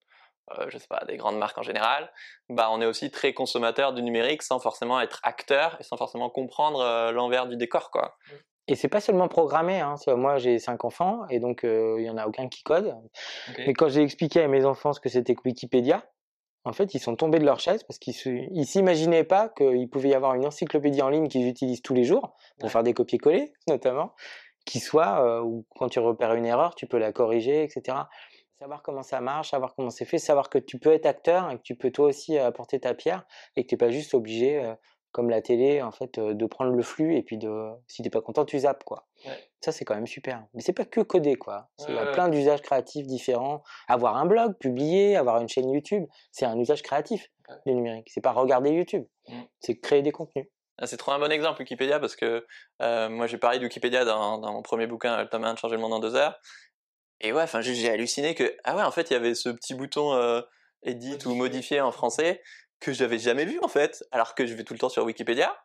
euh, je sais pas, des grandes marques en général, bah on est aussi très consommateur du numérique sans forcément être acteur et sans forcément comprendre euh, l'envers du décor, quoi. Et c'est pas seulement programmé. Hein. Moi, j'ai cinq enfants et donc euh, il y en a aucun qui code. Et quand j'ai expliqué à mes enfants ce que c'était que Wikipédia, en fait, ils sont tombés de leur chaise parce qu'ils s'imaginaient pas qu'il pouvait y avoir une encyclopédie en ligne qu'ils utilisent tous les jours pour faire des copier-coller, notamment, qui soit où quand tu repères une erreur, tu peux la corriger, etc savoir comment ça marche, savoir comment c'est fait, savoir que tu peux être acteur et que tu peux toi aussi euh, apporter ta pierre et que tu n'es pas juste obligé, euh, comme la télé, en fait, euh, de prendre le flux et puis de, si n'es pas content, tu zappes, quoi. Ça, c'est quand même super. Mais c'est pas que coder, quoi. Il y a plein d'usages créatifs différents. Avoir un blog, publier, avoir une chaîne YouTube, c'est un usage créatif du numérique. C'est pas regarder YouTube, mmh. c'est créer des contenus. Ah, c'est trop un bon exemple Wikipédia parce que moi j'ai parlé de Wikipédia dans, dans, mon premier bouquin Le tome 1 de changer le monde en deux heures et ouais, enfin, j'ai halluciné que, ah ouais, en fait, il y avait ce petit bouton euh, edit ou modifier en français que j'avais jamais vu, en fait, alors que je vais tout le temps sur Wikipédia.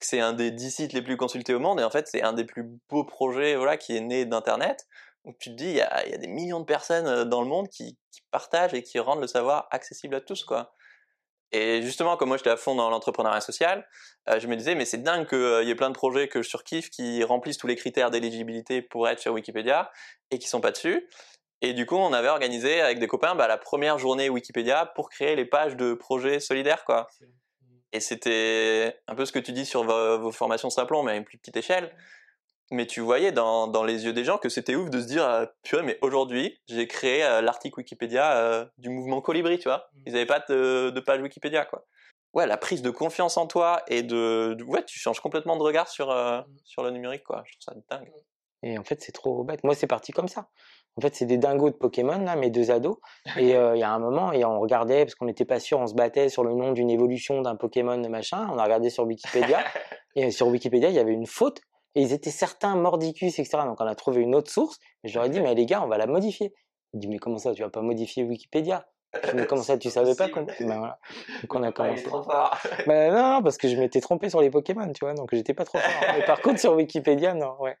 C'est un des dix sites les plus consultés au monde, et en fait, c'est un des plus beaux projets, voilà, qui est né d'Internet. Donc tu te dis, il y a, y a, des millions de personnes euh, dans le monde qui, qui, partagent et qui rendent le savoir accessible à tous, quoi. Et justement, comme moi j'étais à fond dans l'entrepreneuriat social, euh, je me disais, mais c'est dingue qu'il euh, y ait plein de projets que je surkiffe qui remplissent tous les critères d'éligibilité pour être sur Wikipédia et qui sont pas dessus. Et du coup, on avait organisé avec des copains bah, la première journée Wikipédia pour créer les pages de projets solidaires, quoi. Et c'était un peu ce que tu dis sur vos, vos formations Simplon, mais à une plus petite échelle mais tu voyais dans, dans les yeux des gens que c'était ouf de se dire euh, purée mais aujourd'hui j'ai créé euh, l'article Wikipédia euh, du mouvement Colibri tu vois mmh. ils n'avaient pas de, de, page Wikipédia quoi ouais la prise de confiance en toi et de, ouais tu changes complètement de regard sur mmh. sur le numérique quoi je trouve ça dingue et en fait c'est trop bête moi c'est parti comme ça en fait, c'est des dingos de Pokémon, là, mes deux ados. Et il y a un moment, et on regardait, parce qu'on n'était pas sûr, on se battait sur le nom d'une évolution d'un Pokémon, machin. On a regardé sur Wikipédia. et sur Wikipédia, il y avait une faute et ils étaient certains mordicus, etc. Donc on a trouvé une autre source. Et je leur ai dit, mais les gars, on va la modifier. Il dit, mais comment ça, tu vas pas modifier Wikipédia? Mais comment ça, tu savais pas ben voilà. Donc on a commencé. Ben non, non, parce que je m'étais trompé sur les Pokémon, tu vois, donc j'étais pas trop fort. Mais par contre, sur Wikipédia, non, ouais.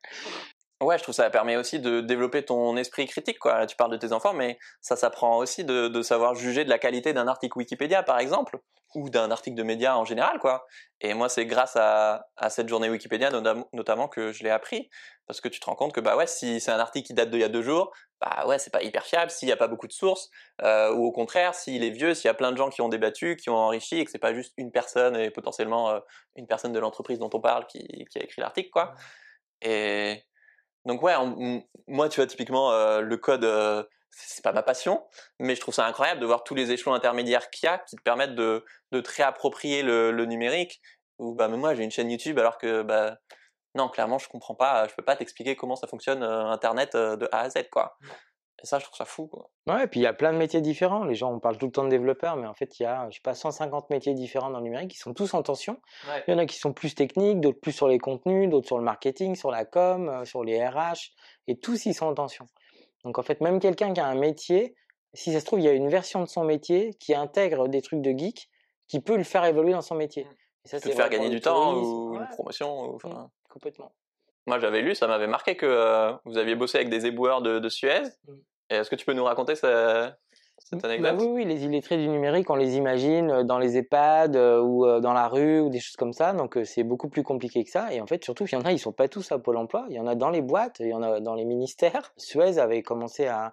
Ouais, je trouve ça permet aussi de développer ton esprit critique, quoi. Là, tu parles de tes enfants, mais ça s'apprend aussi de, de, savoir juger de la qualité d'un article Wikipédia, par exemple, ou d'un article de média en général, quoi. Et moi, c'est grâce à, à, cette journée Wikipédia, notamment, que je l'ai appris. Parce que tu te rends compte que, bah ouais, si c'est un article qui date d'il y a deux jours, bah ouais, c'est pas hyper fiable s'il n'y a pas beaucoup de sources, euh, ou au contraire, s'il est vieux, s'il y a plein de gens qui ont débattu, qui ont enrichi, et que c'est pas juste une personne et potentiellement euh, une personne de l'entreprise dont on parle qui, qui a écrit l'article, quoi. Et donc ouais, moi, tu vois, typiquement, euh, le code, euh, c'est pas ma passion, mais je trouve ça incroyable de voir tous les échelons intermédiaires qu'il y a qui te permettent de, de te réapproprier le, numérique. Ou bah, mais moi, j'ai une chaîne YouTube alors que bah non, clairement, je comprends pas, je peux pas t'expliquer comment ça fonctionne euh, Internet de A à Z, quoi. Et ça, je trouve ça fou. Quoi. Ouais, et puis il y a plein de métiers différents. Les gens, on parle tout le temps de développeurs, mais en fait, il y a, je sais pas, 150 métiers différents dans le numérique qui sont tous en tension. Il y en a qui sont plus techniques, d'autres plus sur les contenus, d'autres sur le marketing, sur la com, euh, sur les RH, et tous ils sont en tension. Donc en fait, même quelqu'un qui a un métier, si ça se trouve, il y a une version de son métier qui intègre des trucs de geek qui peut le faire évoluer dans son métier. Mmh. Et ça, c'est faire gagner du temps ou une promotion. Ou, mmh, complètement. Moi, j'avais lu, ça m'avait marqué que euh, vous aviez bossé avec des éboueurs de, de Suez. Est-ce que tu peux nous raconter cette bah anecdote? Oui, oui, les illettrés du numérique, on les imagine euh, dans les EHPAD euh, ou dans la rue ou des choses comme ça. Donc c'est beaucoup plus compliqué que ça. Et en fait, surtout, il y en a, ils sont pas tous à Pôle Emploi. Il y en a dans les boîtes, il y en a dans les ministères. Suez avait commencé à,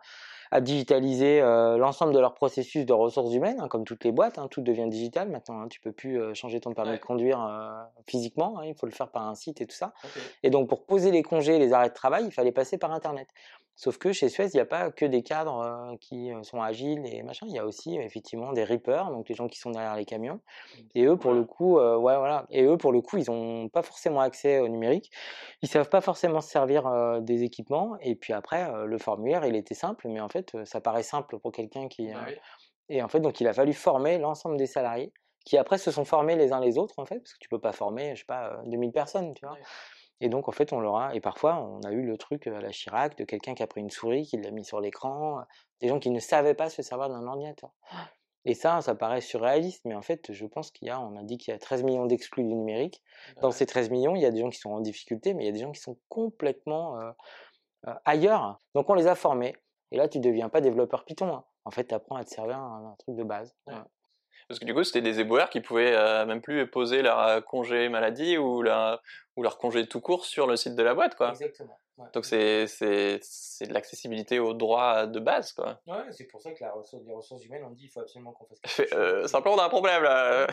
à digitaliser l'ensemble de leur processus de ressources humaines, hein, comme toutes les boîtes. Hein, tout devient digital maintenant. Hein, tu peux plus changer ton permis de conduire physiquement. Hein, il faut le faire par un site et tout ça. Et donc pour poser les congés, les arrêts de travail, il fallait passer par Internet. Sauf que chez Suez, il n'y a pas que des cadres qui sont agiles et machin. Il y a aussi effectivement des rippers, donc les gens qui sont derrière les camions. Et eux, pour le coup, ouais, voilà. Et eux, pour le coup, ils n'ont pas forcément accès au numérique. Ils savent pas forcément se servir des équipements. Et puis après, le formulaire, il était simple, mais en fait, ça paraît simple pour quelqu'un qui. Bah et en fait, donc, il a fallu former l'ensemble des salariés qui après se sont formés les uns les autres, en fait, parce que tu peux pas former, je sais pas, 2000 personnes, tu vois. Et donc, en fait, on l'aura. Et parfois, on a eu le truc à la Chirac de quelqu'un qui a pris une souris, qui l'a mis sur l'écran, des gens qui ne savaient pas se servir d'un ordinateur. Et ça, ça paraît surréaliste, mais en fait, je pense qu'il y a, on a dit qu'il y a 13 millions d'exclus du numérique. Bah Dans ces 13 millions, il y a des gens qui sont en difficulté, mais il y a des gens qui sont complètement ailleurs. Donc, on les a formés. Et là, tu ne deviens pas développeur Python. Hein. En fait, tu apprends à te servir un, truc de base. Parce que du coup, c'était des éboueurs qui pouvaient euh, même plus poser leur euh, congé maladie ou, la, ou leur congé tout court sur le site de la boîte, quoi. Exactement. Donc c'est de l'accessibilité aux droits de base, quoi. Ouais, c'est pour ça que la ressource, les ressources humaines ont dit il faut absolument qu'on fasse quelque chose. Euh, simplement, on a un problème, là.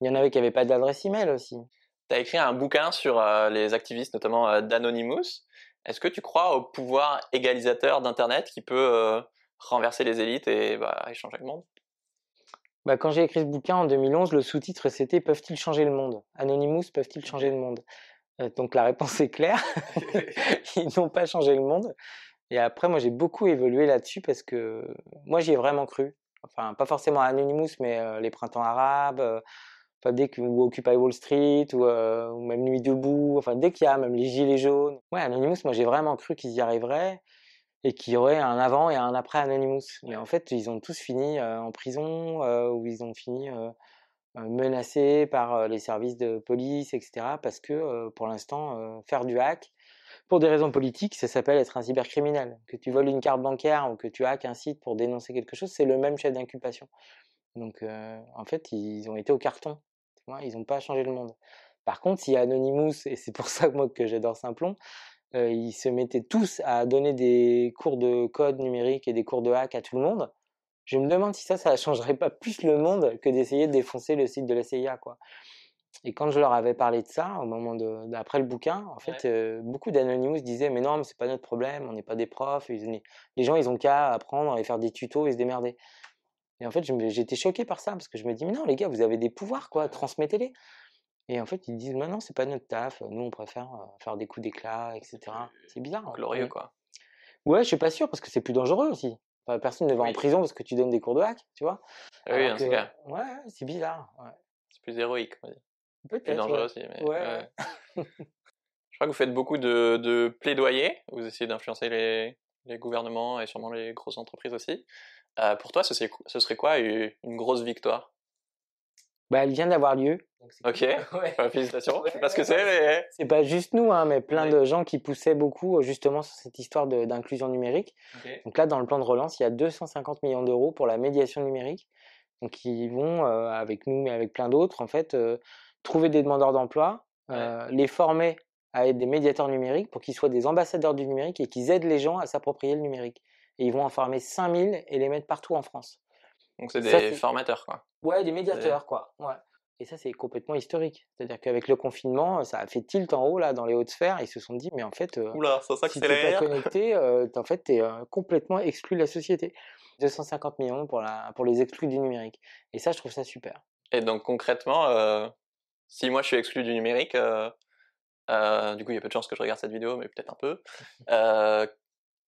Il y en avait qui n'avaient pas d'adresse email aussi. Tu as écrit un bouquin sur les activistes, notamment d'Anonymous. Est-ce que tu crois au pouvoir égalisateur d'Internet qui peut renverser les élites et bah, échanger le monde? Bah, quand j'ai écrit ce bouquin en 2011, le sous-titre c'était Peuvent-ils changer le monde? Anonymous, peuvent-ils changer le monde? Euh, Donc la réponse est claire. Ils n'ont pas changé le monde. Et après, moi j'ai beaucoup évolué là-dessus parce que moi j'y ai vraiment cru. Enfin, pas forcément Anonymous, mais euh, les printemps arabes, euh, dès que, ou Occupy Wall Street, ou, ou même Nuit debout, enfin dès qu'il y a même les Gilets jaunes. Ouais, Anonymous, moi j'ai vraiment cru qu'ils y arriveraient et qu'il y aurait un avant et un après Anonymous. Mais en fait, ils ont tous fini en prison ou ils ont fini menacés par les services de police, etc. Parce que pour l'instant, faire du hack, pour des raisons politiques, ça s'appelle être un cybercriminel. Que tu voles une carte bancaire ou que tu hackes un site pour dénoncer quelque chose, c'est le même chef d'inculpation. Donc en fait, ils ont été au carton. Ils n'ont pas changé le monde. Par contre, s'il y a Anonymous, et c'est pour ça que moi que j'adore Simplon, euh, ils se mettaient tous à donner des cours de code numérique et des cours de hack à tout le monde. Je me demande si ça, ça changerait pas plus le monde que d'essayer de défoncer le site de la CIA, quoi. Et quand je leur avais parlé de ça, au moment d'après le bouquin, en fait, euh, beaucoup d'anonymous disaient mais non, mais c'est pas notre problème, on n'est pas des profs. les gens, ils ont qu'à apprendre et faire des tutos et se démerder. Et en fait, j'étais choqué par ça parce que je me dis mais non, les gars, vous avez des pouvoirs, quoi, transmettez-les. Et en fait, ils disent, maintenant, c'est pas notre taf, nous, on préfère faire des coups d'éclat, etc. C'est bizarre. Hein. Glorieux, quoi. Ouais, je suis pas sûr, parce que c'est plus dangereux aussi. personne ne va en prison parce que tu donnes des cours de hack, tu vois? Ah oui, en tout cas. Ouais, c'est bizarre. C'est plus héroïque, Peut-être. Plus dangereux aussi. Mais... Ouais. je crois que vous faites beaucoup de, de plaidoyer. Vous essayez d'influencer les, les gouvernements et sûrement les grosses entreprises aussi. Euh, pour toi, ce serait, ce serait quoi une, grosse victoire? Bah, elle vient d'avoir lieu. Ok, bah, félicitations. Ouais, sais pas ce que c'est, mais... C'est pas juste nous, hein, mais plein de gens qui poussaient beaucoup justement sur cette histoire d'inclusion numérique. Donc là, dans le plan de relance, il y a 250 millions d'euros pour la médiation numérique. Donc ils vont, avec nous, mais avec plein d'autres, en fait, trouver des demandeurs d'emploi, les former à être des médiateurs numériques pour qu'ils soient des ambassadeurs du numérique et qu'ils aident les gens à s'approprier le numérique. Et ils vont en former 5000 et les mettre partout en France. Donc c'est des formateurs, quoi. Ouais, des médiateurs, quoi. Ouais. Et ça, c'est complètement historique. C'est-à-dire qu'avec le confinement, ça a fait tilt en haut, là, dans les hautes sphères. Ils se sont dit, mais en fait, Oula, ça si tu n'es pas connecté, en fait, tu es complètement exclu de la société. 250 millions pour, la, pour les exclus du numérique. Et ça, je trouve ça super. Et donc, concrètement, si moi, je suis exclu du numérique, euh, du coup, il y a peu de chances que je regarde cette vidéo, mais peut-être un peu. Euh,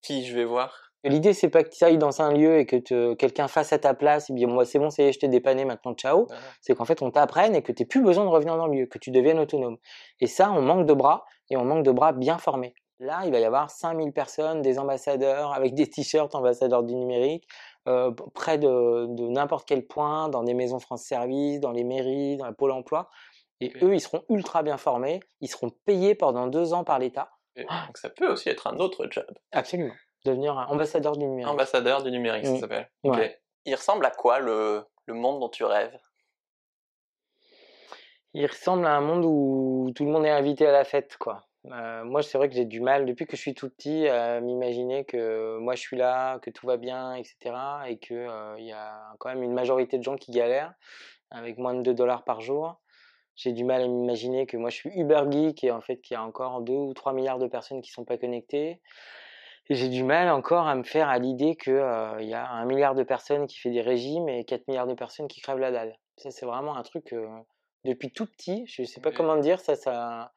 qui je vais voir? L'idée, c'est pas que tu ailles dans un lieu et que quelqu'un fasse à ta place, et bien moi c'est bon, c'est je t'ai dépanné, maintenant ciao. C'est qu'en fait, on t'apprenne et que tu plus besoin de revenir dans le lieu, que tu deviennes autonome. Et ça, on manque de bras, et on manque de bras bien formés. Là, il va y avoir 5000 personnes, des ambassadeurs avec des t-shirts ambassadeurs du numérique, euh, près de, de n'importe quel point, dans des maisons France Service, dans les mairies, dans le pôle emploi. Et eux, ils seront ultra bien formés, ils seront payés pendant deux ans par l'État. Donc ça peut aussi être un autre job. Absolument. Devenir un ambassadeur du numérique. Ambassadeur du numérique, ça mmh. s'appelle. Il ressemble à quoi le, le monde dont tu rêves? Il ressemble à un monde où tout le monde est invité à la fête, quoi. Euh, moi, c'est vrai que j'ai du mal, depuis que je suis tout petit, à m'imaginer que moi je suis là, que tout va bien, etc. Et qu'il euh, y a quand même une majorité de gens qui galèrent avec moins de 2 dollars par jour j'ai du mal à m'imaginer que moi je suis Uber Geek et en fait qu'il y a encore 2 ou 3 milliards de personnes qui sont pas connectées. J'ai du mal encore à me faire à l'idée qu'il euh, y a un milliard de personnes qui fait des régimes et 4 milliards de personnes qui crèvent la dalle. Ça c'est vraiment un truc euh, depuis tout petit, je sais pas comment dire, ça ça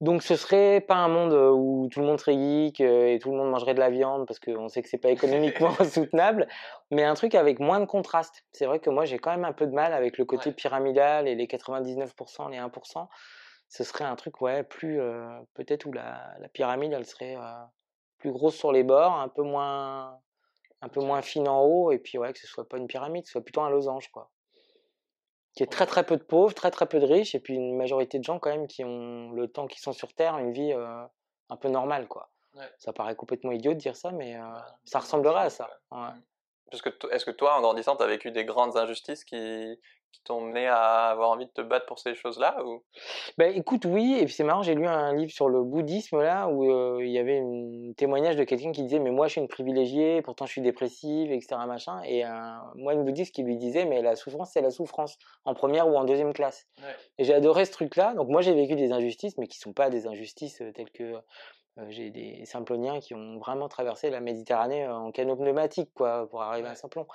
donc ce serait pas un monde où tout le monde serait geek et tout le monde mangerait de la viande parce qu'on sait que c'est pas économiquement soutenable, mais un truc avec moins de contraste. C'est vrai que moi j'ai quand même un peu de mal avec le côté pyramidal et les 99%, les 1%. Ce serait un truc ouais plus peut-être où la, la, pyramide elle serait plus grosse sur les bords, un peu moins un peu moins fine en haut et puis ouais que ce soit pas une pyramide, que ce soit plutôt un losange quoi qui est très très peu de pauvres, très très peu de riches, et puis une majorité de gens quand même qui ont le temps qu'ils sont sur Terre, une vie euh, un peu normale quoi. Ça paraît complètement idiot de dire ça, mais euh, bah, ça ressemblerait à ça. Ouais. Parce que est-ce que toi, en grandissant, tu as vécu des grandes injustices qui, qui t'ont mené à avoir envie de te battre pour ces choses-là ou? Ben écoute, oui, et puis c'est marrant, j'ai lu un livre sur le bouddhisme là où euh, il y avait un témoignage de quelqu'un qui disait mais moi je suis une privilégiée, pourtant je suis dépressive, etc. machin, et un moine bouddhiste qui lui disait mais la souffrance c'est la souffrance en première ou en deuxième classe. Et j'ai adoré ce truc-là. Donc moi j'ai vécu des injustices, mais qui sont pas des injustices euh, telles que euh, j'ai des Simploniens qui ont vraiment traversé la Méditerranée en canot pneumatique quoi pour arriver à Simplon.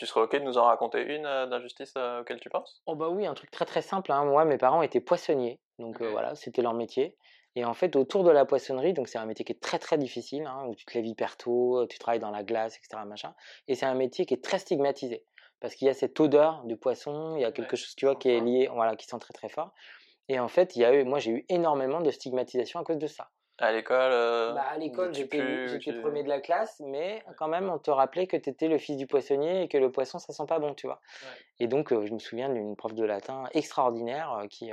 Tu serais ok de nous en raconter une euh, d'injustice euh, auquel tu penses? Oh bah oui, un truc très très simple. Hein. Moi, mes parents étaient poissonniers, donc euh, voilà, c'était leur métier. Et en fait, autour de la poissonnerie, donc c'est un métier qui est très très difficile, hein, où tu te lèves hyper tôt, tu travailles dans la glace, etc. Machin. Et c'est un métier qui est très stigmatisé parce qu'il y a cette odeur du poisson, il y a quelque chose, tu vois, qui est lié, voilà, qui sent très très fort. Et en fait, il y a eu, moi, j'ai eu énormément de stigmatisation à cause de ça. À l'école euh, bah, À l'école, j'étais premier de la classe, mais quand même, on te rappelait que tu étais le fils du poissonnier et que le poisson, ça sent pas bon, tu vois. Et donc, euh, je me souviens d'une prof de latin extraordinaire euh, qui,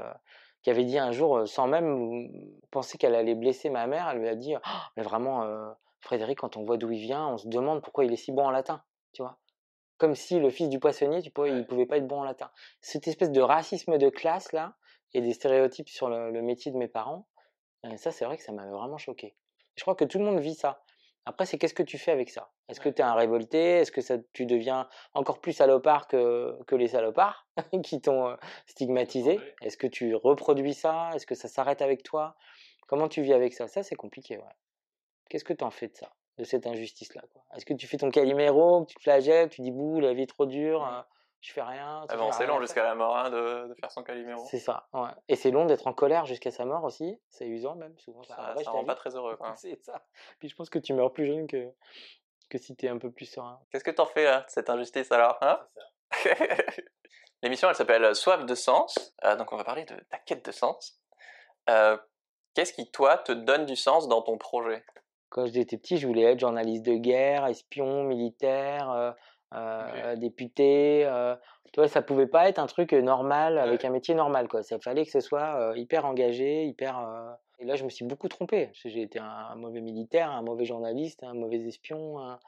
qui avait dit un jour, sans même penser qu'elle allait blesser ma mère, elle lui a dit «Oh, Mais vraiment, Frédéric, quand on voit d'où il vient, on se demande pourquoi il est si bon en latin, tu vois. Comme si le fils du poissonnier, tu pouvais, il pouvait pas être bon en latin. Cette espèce de racisme de classe, là, et des stéréotypes sur le métier de mes parents, et ça, c'est vrai que ça m'avait vraiment choqué. Je crois que tout le monde vit ça. Après, c'est qu'est-ce que tu fais avec ça? Est-ce que tu es un révolté? Est-ce que ça, tu deviens encore plus salopard que, que les salopards qui t'ont stigmatisé? Est-ce que tu reproduis ça? Est-ce que ça s'arrête avec toi? Comment tu vis avec ça? Ça, c'est compliqué, ouais. Qu'est-ce que tu en fais de ça De cette injustice-là Est-ce que tu fais ton caliméro, tu te flagelles, tu dis bouh, la vie est trop dure hein je fais rien. Ah bon, c'est long jusqu'à la mort hein, de, de, faire son caliméro. C'est ça, ouais. Et c'est long d'être en colère jusqu'à sa mort aussi. C'est usant même, souvent. Ça, ça, rend pas très heureux. c'est ça. Puis je pense que tu meurs plus jeune que, que si t'es un peu plus serein. Qu'est-ce que t'en fais de cette injustice alors hein? L'émission, elle s'appelle euh, Soif de sens. Euh, donc on va parler de ta quête de sens. Euh, Qu'est-ce qui, toi, te donne du sens dans ton projet? Quand j'étais petit, je voulais être journaliste de guerre, espion, militaire, euh, euh, député. Euh, tu vois, ça pouvait pas être un truc normal avec un métier normal, quoi. Ça fallait que ce soit hyper engagé, hyper. Et là, je me suis beaucoup trompé. J'ai été un, mauvais militaire, un mauvais journaliste, un mauvais espion. Un,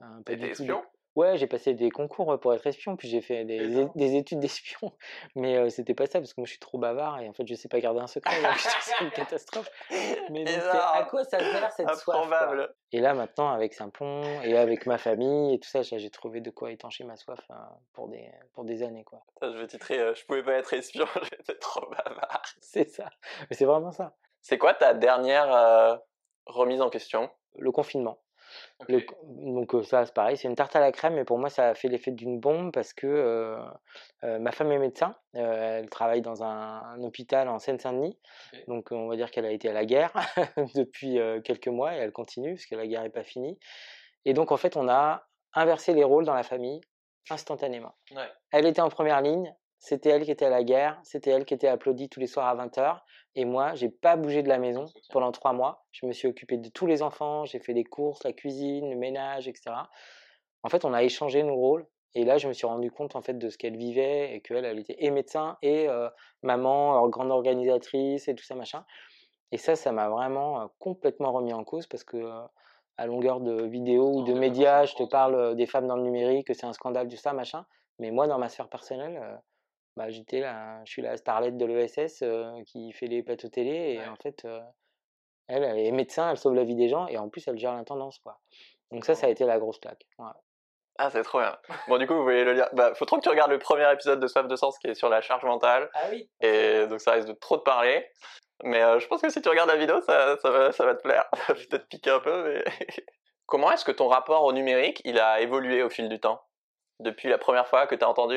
un pas espion? Ouais, j'ai passé des concours pour être espion, puis j'ai fait des, des études d'espion, mais c'était pas ça parce que moi je suis trop bavard et en fait je sais pas garder un secret, c'est une catastrophe. Mais donc, à quoi ça sert cette soif Et là maintenant avec Simplon et avec ma famille et tout ça, j'ai trouvé de quoi étancher ma soif pour des pour des années quoi. je vais titrer, je pouvais pas être espion, j'étais trop bavard. C'est ça, mais c'est vraiment ça. C'est quoi ta dernière remise en question? Le confinement donc ça, c'est pareil, c'est une tarte à la crème, mais pour moi, ça a fait l'effet d'une bombe parce que ma femme est médecin, elle travaille dans un, hôpital en Seine-Saint-Denis, donc on va dire qu'elle a été à la guerre depuis quelques mois et elle continue parce que la guerre n'est pas finie. Et donc en fait, on a inversé les rôles dans la famille instantanément. Elle était en première ligne, c'était elle qui était à la guerre, c'était elle qui était applaudie tous les soirs à 20h. Et moi, j'ai pas bougé de la maison pendant trois mois. Je me suis occupé de tous les enfants, j'ai fait les courses, la cuisine, le ménage, etc. En fait, on a échangé nos rôles. Et là, je me suis rendu compte en fait de ce qu'elle vivait et qu'elle, elle était et médecin et euh, maman, grande organisatrice et tout ça machin. Et ça, ça m'a vraiment euh, complètement remis en cause parce que euh, à longueur de vidéos ou de médias, je te parle des femmes dans le numérique, que c'est un scandale, du ça machin. Mais moi, dans ma sphère personnelle, bah, j'étais là, je suis la starlette de l'ESS qui fait les plateaux télé et en fait, elle, elle est médecin, elle sauve la vie des gens et en plus elle gère l'intendance quoi. Donc ça, ça a été la grosse claque. Ah, c'est trop bien. Bon, du coup, vous voyez le lire. Bah, faut trop que tu regardes le premier épisode de Soif de Sens qui est sur la charge mentale. Ah oui. Et donc, ça risque de trop te parler. Mais je pense que si tu regardes la vidéo, ça, ça, va, ça va te plaire. Ça va peut-être piquer un peu, mais. Comment est-ce que ton rapport au numérique, il a évolué au fil du temps? Depuis la première fois que tu as entendu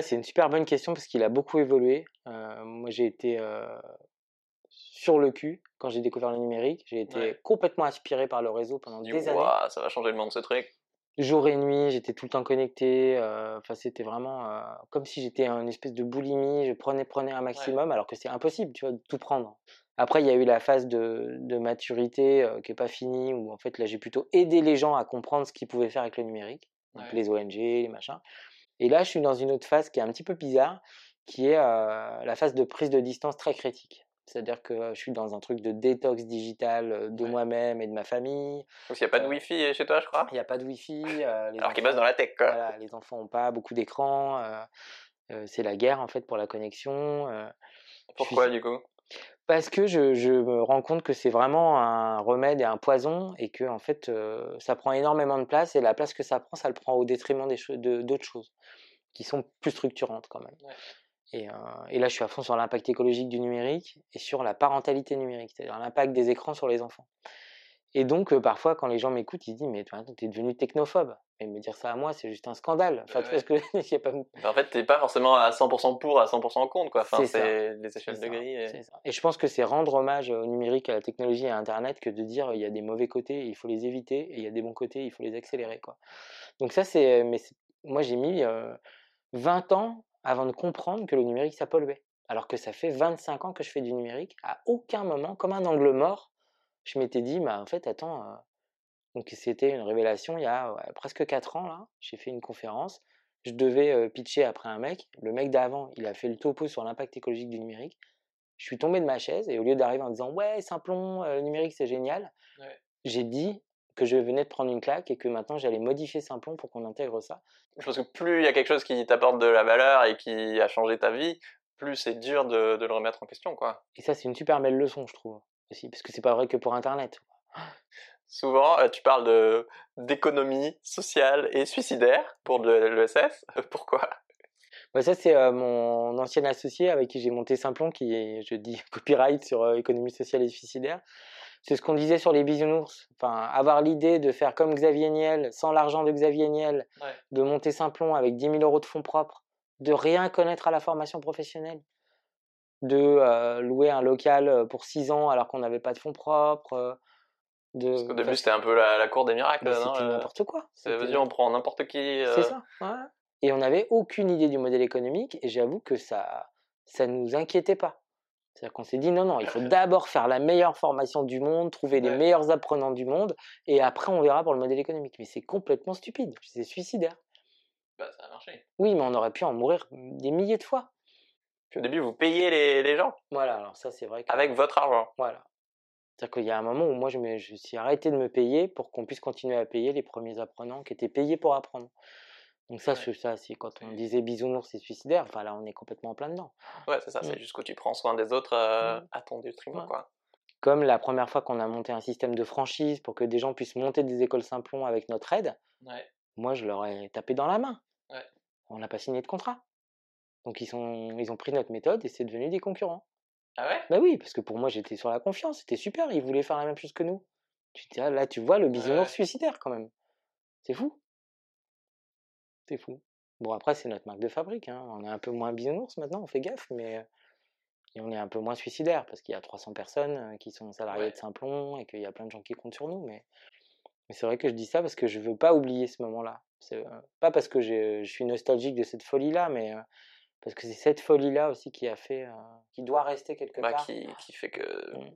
C'est une super bonne question parce qu'il a beaucoup évolué. Euh, moi, j'ai été euh, sur le cul quand j'ai découvert le numérique. J'ai été complètement inspiré par le réseau pendant des années. Ça va changer le monde, ce truc. Jour et nuit, j'étais tout le temps connecté. Euh, enfin, c'était vraiment comme si j'étais une espèce de boulimie. Je prenais, prenais un maximum, alors que c'est impossible, tu vois, de tout prendre. Après, il y a eu la phase de, maturité euh, qui n'est pas finie, où en fait, là, j'ai plutôt aidé les gens à comprendre ce qu'ils pouvaient faire avec le numérique, donc les ONG, les machins. Et là, je suis dans une autre phase qui est un petit peu bizarre, qui est euh, la phase de prise de distance très critique. C'est-à-dire que je suis dans un truc de détox digital euh, de moi-même et de ma famille. Donc il n'y a pas de Wi-Fi chez toi, je crois? Il n'y a pas de Wi-Fi. Alors qu'ils bossent dans la tech, quoi. Voilà, les enfants n'ont pas beaucoup d'écran. c'est la guerre, en fait, pour la connexion. Pourquoi, du coup? Parce que je, me rends compte que c'est vraiment un remède et un poison et que en fait ça prend énormément de place et la place que ça prend, ça le prend au détriment d'autres choses qui sont plus structurantes quand même. Et, et, là, je suis à fond sur l'impact écologique du numérique et sur la parentalité numérique, c'est-à-dire l'impact des écrans sur les enfants. Et donc, parfois, quand les gens m'écoutent, ils disent Mais tu es devenu technophobe. Et me dire ça à moi, c'est juste un scandale. Enfin, pas... En fait, tu n'es pas forcément à 100% pour, à 100% contre. Quoi. Enfin, c'est les échelles de grille. Et... et... je pense que c'est rendre hommage au numérique, à la technologie et à Internet que de dire il y a des mauvais côtés, il faut les éviter, et il y a des bons côtés, il faut les accélérer. Quoi. Donc, ça, c'est. Mais moi, j'ai mis 20 ans avant de comprendre que le numérique, ça polluait. Alors que ça fait 25 ans que je fais du numérique. À aucun moment, comme un angle mort, je m'étais dit, bah, en fait, attends, euh, donc c'était une révélation il y a presque 4 ans, là, j'ai fait une conférence, je devais euh, pitcher après un mec, le mec d'avant, il a fait le topo sur l'impact écologique du numérique, je suis tombé de ma chaise, et au lieu d'arriver en disant, ouais, Simplon, euh, le numérique c'est génial, j'ai dit que je venais de prendre une claque et que maintenant j'allais modifier Simplon pour qu'on intègre ça. Je pense que plus il y a quelque chose qui t'apporte de la valeur et qui a changé ta vie, plus c'est dur de, de, le remettre en question, quoi. Et ça, c'est une super belle leçon, je trouve parce que c'est pas vrai que pour Internet. Souvent, euh, tu parles de d'économie sociale et suicidaire pour l'ESS. Pourquoi? Bah ça, c'est euh, mon ancien associé avec qui j'ai monté Simplon, qui est, je dis, copyright sur euh, économie sociale et suicidaire. C'est ce qu'on disait sur les bisounours. Enfin, avoir l'idée de faire comme Xavier Niel, sans l'argent de Xavier Niel, de monter Simplon avec 10 000 euros de fonds propres, de rien connaître à la formation professionnelle, de louer un local pour 6 ans alors qu'on n'avait pas de fonds propres. De... Parce qu'au début, c'était un peu la, cour des miracles. C'était n'importe quoi. Vas-y, on prend n'importe qui. C'est ça, Et on n'avait aucune idée du modèle économique, et j'avoue que ça ça nous inquiétait pas. C'est-à-dire qu'on s'est dit non, non, il faut d'abord faire la meilleure formation du monde, trouver les Ouais. meilleurs apprenants du monde, et après on verra pour le modèle économique. Mais c'est complètement stupide, c'est suicidaire. Bah, ça a marché. Oui, mais on aurait pu en mourir des milliers de fois. Puis au début, vous payez les, les gens? Voilà, alors ça c'est vrai. que- avec votre argent? Voilà. C'est-à-dire qu'il y a un moment où moi je me je suis arrêté de me payer pour qu'on puisse continuer à payer les premiers apprenants qui étaient payés pour apprendre. Donc ça, c'est ça, c'est quand on C'est- disait bisounours, c'est suicidaire. Enfin là, on est complètement en plein dedans. Ouais, c'est ça, c'est Mm. juste que tu prends soin des autres euh, Mm. à ton détriment, Ouais. quoi. Comme la première fois qu'on a monté un système de franchise pour que des gens puissent monter des écoles Simplon avec notre aide, Ouais. moi je leur ai tapé dans la main. Ouais. On n'a pas signé de contrat. Donc ils, sont, ils ont pris notre méthode et c'est devenu des concurrents. Ah ouais? Bah oui, parce que pour moi j'étais sur la confiance, c'était super, ils voulaient faire la même chose que nous. Tu te dis, ah, là tu vois le bisounours Ouais. suicidaire quand même. C'est fou. C'est fou. Bon après c'est notre marque de fabrique, hein. on est un peu moins bisounours maintenant, on fait gaffe, mais et on est un peu moins suicidaire parce qu'il y a 300 personnes euh, qui sont salariés Ouais. de Simplon et qu'il y a plein de gens qui comptent sur nous. Mais, mais c'est vrai que je dis ça parce que je veux pas oublier ce moment-là. C'est euh, pas parce que je suis nostalgique de cette folie-là, mais euh, parce que c'est cette folie-là aussi qui a fait, euh, qui doit rester quelque bah, part. qui, qui fait que, Mm.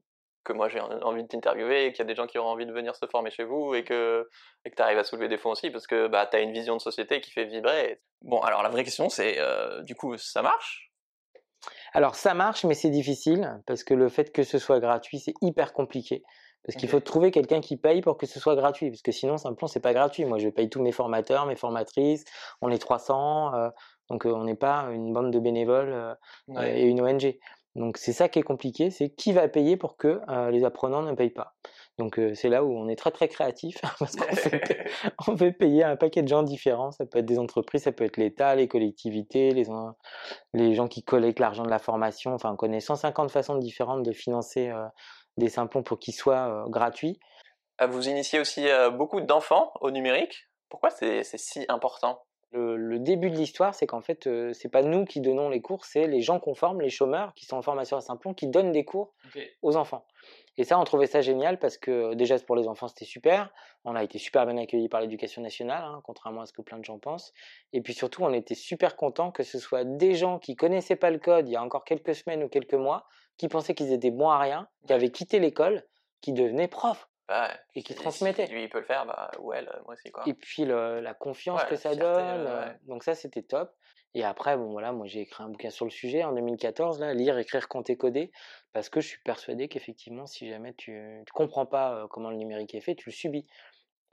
que moi j'ai en- envie de t'interviewer, et qu'il y a des gens qui auront envie de venir se former chez vous et que et que tu arrives à soulever des fonds aussi parce que bah, tu as une vision de société qui fait vibrer. Bon, alors la vraie question c'est euh, du coup, ça marche? Alors ça marche, mais c'est difficile parce que le fait que ce soit gratuit, c'est hyper compliqué. Parce qu'il faut trouver quelqu'un qui paye pour que ce soit gratuit. Parce que sinon, Simplon, c'est pas gratuit. Moi, je paye tous mes formateurs, mes formatrices. On est 300. euh, donc, euh, on n'est pas une bande de bénévoles euh, et une ONG. Donc, c'est ça qui est compliqué. C'est qui va payer pour que euh, les apprenants ne payent pas. Donc, euh, c'est là où on est très, très créatif. parce qu'on fait, on fait payer un paquet de gens différents. Ça peut être des entreprises, ça peut être l'État, les collectivités, les, en- les gens qui collectent l'argent de la formation. Enfin, on connaît 150 façons différentes de financer euh, des simplons pour qu'ils soient gratuits. Ah, Vous initiez aussi beaucoup d'enfants au numérique? Pourquoi c'est si important? Le, le début de l'histoire, c'est qu'en fait, euh, c'est pas nous qui donnons les cours, c'est les gens qu'on forme, les chômeurs qui sont en formation à Simplon, qui donnent des cours aux enfants. Et ça, on trouvait ça génial parce que déjà pour les enfants, c'était super. On a été super bien accueillis par l'éducation nationale, hein, contrairement à ce que plein de gens pensent. Et puis surtout, on était super contents que ce soit des gens qui connaissaient pas le code il y a encore quelques semaines ou quelques mois, qui pensaient qu'ils étaient bons à rien, qui avaient quitté l'école, qui devenaient profs. Bah, Et qui transmettait. Si lui il peut le faire, bah, ou elle, moi aussi quoi. Et puis le- la confiance Ouais, que ça fierté, donne. euh, ouais. Donc ça, c'était top. Et après, bon voilà, moi j'ai écrit un bouquin sur le sujet en 2014, là, lire, écrire, compter, coder, parce que je suis persuadé qu'effectivement, si jamais tu ne comprends pas comment le numérique est fait, tu le subis.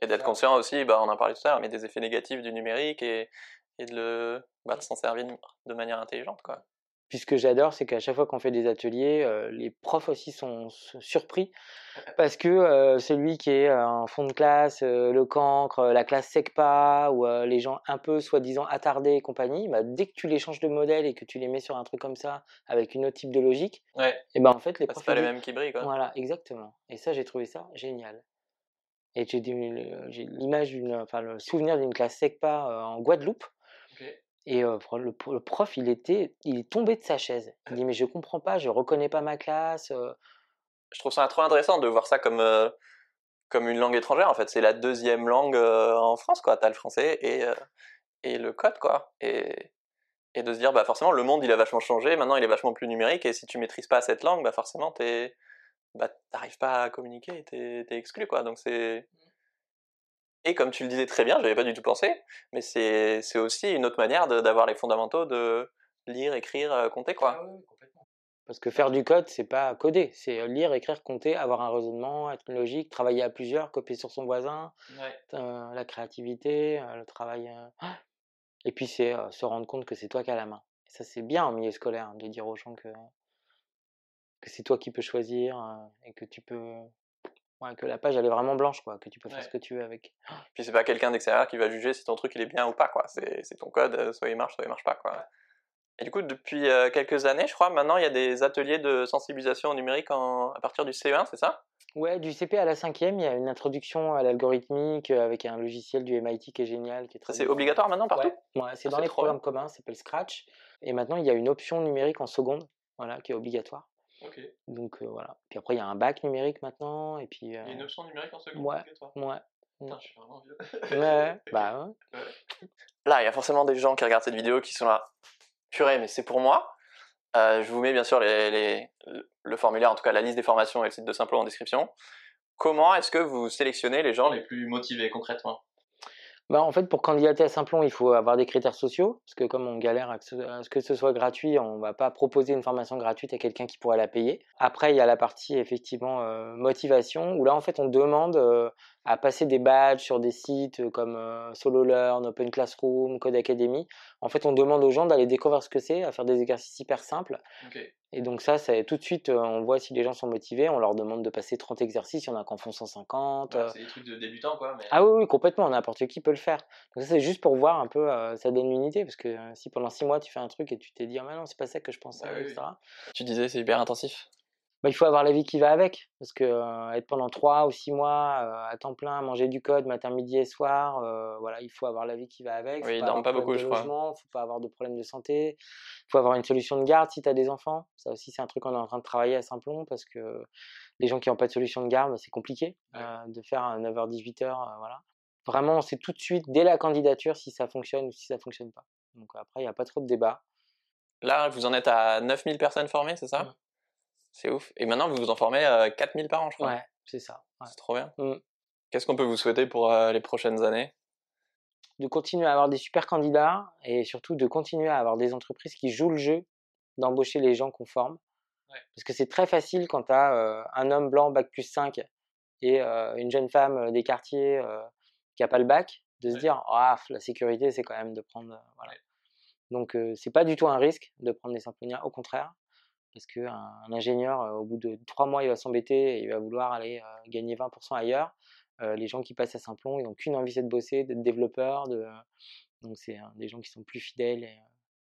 Et d'être conscient aussi, bah, on en parlait tout à l'heure, mais des effets négatifs du numérique et, et de, le, bah, de s'en servir de manière intelligente. Quoi. Puis ce que j'adore, c'est qu'à chaque fois qu'on fait des ateliers, euh, les profs aussi sont surpris parce que euh, celui qui est euh, en fond de classe, euh, le cancre, la classe SECPA ou les gens un peu soi-disant attardés et compagnie, bah, dès que tu les changes de modèle et que tu les mets sur un truc comme ça avec une autre type de logique, Ouais, et ben en fait les bah, profs c'est pas les mêmes qui brillent. Quoi. Voilà, exactement. Et ça, j'ai trouvé ça génial. Et j'ai l'image d'une, enfin le souvenir d'une classe SECPA en Guadeloupe. Et euh, le, le prof, il était, il est tombé de sa chaise. Il dit mais je comprends pas, je reconnais pas ma classe. Je trouve ça trop intéressant de voir ça comme, euh, comme une langue étrangère. En fait, c'est la deuxième langue euh, en France. Tu as le français et, et le code. quoi. Et, et de se dire, bah, forcément, le monde il a vachement changé. Maintenant, il est vachement plus numérique. Et si tu maîtrises pas cette langue, bah, forcément, tu bah, t'arrives pas à communiquer t'es es exclu. Quoi. Donc, c'est. Et comme tu le disais très bien, j'avais pas du tout pensé, mais c'est c'est aussi une autre manière d'avoir les fondamentaux de lire, écrire, euh, compter. quoi. Parce que faire du code, c'est pas coder, c'est euh, lire, écrire, compter, avoir un raisonnement, être logique, travailler à plusieurs, copier sur son voisin, euh, la créativité, euh, le travail. euh, Et puis c'est euh, se rendre compte que c'est toi qui as la main. Et ça, c'est bien en milieu scolaire hein, de dire aux gens que, que c'est toi qui peux choisir euh, et que tu peux. Ouais, que la page elle est vraiment blanche, quoi, que tu peux faire Ouais. ce que tu veux avec. Puis c'est pas quelqu'un d'extérieur qui va juger si ton truc il est bien ou pas, quoi. C'est ton code, euh, soit il marche, soit il marche pas, quoi. Et du coup, depuis euh, quelques années, je crois, maintenant il y a des ateliers de sensibilisation au numérique en- à partir du CE1, c'est ça? Ouais, du CP à la cinquième, il y a une introduction à l'algorithmique euh, avec un logiciel du MIT qui est génial. Qui est très c'est obligatoire maintenant partout? Ouais, ouais, c'est Ah, dans les programmes communs, ça s'appelle Scratch. Et maintenant, il y a une option numérique en seconde, voilà, qui est obligatoire. Donc euh, voilà. Puis après, il y a un bac numérique maintenant. Et puis. euh, option numérique en seconde Ouais. obligatoire. Ouais. Putain, je suis vraiment vieux. Ouais, bah ouais. Là, il y a forcément des gens qui regardent cette vidéo qui sont là. Purée, mais c'est pour moi. Euh, je vous mets bien sûr les, le formulaire, en tout cas la liste des formations et le site de Simplon en description. Comment est-ce que vous sélectionnez les gens les plus motivés concrètement? Bah, en fait, pour candidater à Simplon, il faut avoir des critères sociaux, parce que comme on galère à ce que ce soit gratuit, on ne va pas proposer une formation gratuite à quelqu'un qui pourrait la payer. Après, il y a la partie effectivement euh, motivation, où là, en fait, on demande euh, à passer des badges sur des sites euh, comme SoloLearn, Open Classroom, Code Academy. En fait, on demande aux gens d'aller découvrir ce que c'est, à faire des exercices hyper simples. Et donc ça, ça, tout de suite, on voit si les gens sont motivés. On leur demande de passer 30 exercices, il y en a qu'en font 150. c'est des trucs de débutants, quoi. Ah oui, oui, complètement, n'importe qui peut le faire. Donc ça, c'est juste pour voir un peu, ça donne l'unité, parce que si pendant 6 mois, tu fais un truc et tu t'es dit, ah non, c'est pas ça que je pensais, etc. Tu disais, c'est hyper intensif? Bah, il faut avoir la vie qui va avec. Parce que euh, être pendant 3 ou 6 mois euh, à temps plein, manger du code matin, midi et soir, euh, voilà, il faut avoir la vie qui va avec. Oui, il pas, pas beaucoup, je crois. Il faut pas avoir de problème de santé. Il faut avoir une solution de garde si tu as des enfants. Ça aussi, c'est un truc qu'on est en train de travailler à Simplon parce que les gens qui n'ont pas de solution de garde, c'est compliqué de faire à 9h-18h. voilà. Vraiment, c'est tout de suite, dès la candidature, si ça fonctionne ou si ça fonctionne pas. Donc après, il n'y a pas trop de débat. Là, vous en êtes à 9000 personnes formées, c'est ça? C'est ouf. Et maintenant, vous vous en formez euh, 4000 par an, je crois. Ouais, c'est ça. C'est trop bien. Mmh. Qu'est-ce qu'on peut vous souhaiter pour euh, les prochaines années? De continuer à avoir des super candidats et surtout de continuer à avoir des entreprises qui jouent le jeu d'embaucher les gens qu'on forme. Parce que c'est très facile quand tu as euh, un homme blanc bac plus 5 et euh, une jeune femme des quartiers qui n'a pas le bac, de se dire ah, la sécurité, c'est quand même de prendre. voilà. Donc, c'est pas du tout un risque de prendre des simploniens, au contraire parce qu'un un ingénieur, au bout de trois mois, il va s'embêter et il va vouloir aller gagner 20% ailleurs. les gens qui passent à Simplon, ils n'ont qu'une envie, c'est de bosser, d'être développeurs. De... Donc, c'est des gens qui sont plus fidèles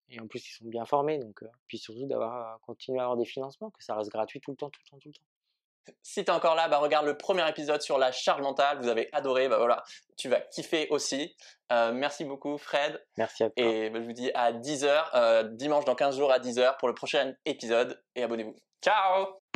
et, en plus, ils sont bien formés. Donc, puis surtout, d'avoir continué à avoir des financements, que ça reste gratuit tout le temps, tout le temps, tout le temps. Si t'es encore là, bah regarde le premier épisode sur la charge mentale. Vous avez adoré, bah voilà, tu vas kiffer aussi. Euh, merci beaucoup, Fred. Merci à toi. Et bah, je vous dis à 10h, euh, dimanche dans 15 jours à 10h pour le prochain épisode. Et abonnez-vous. Ciao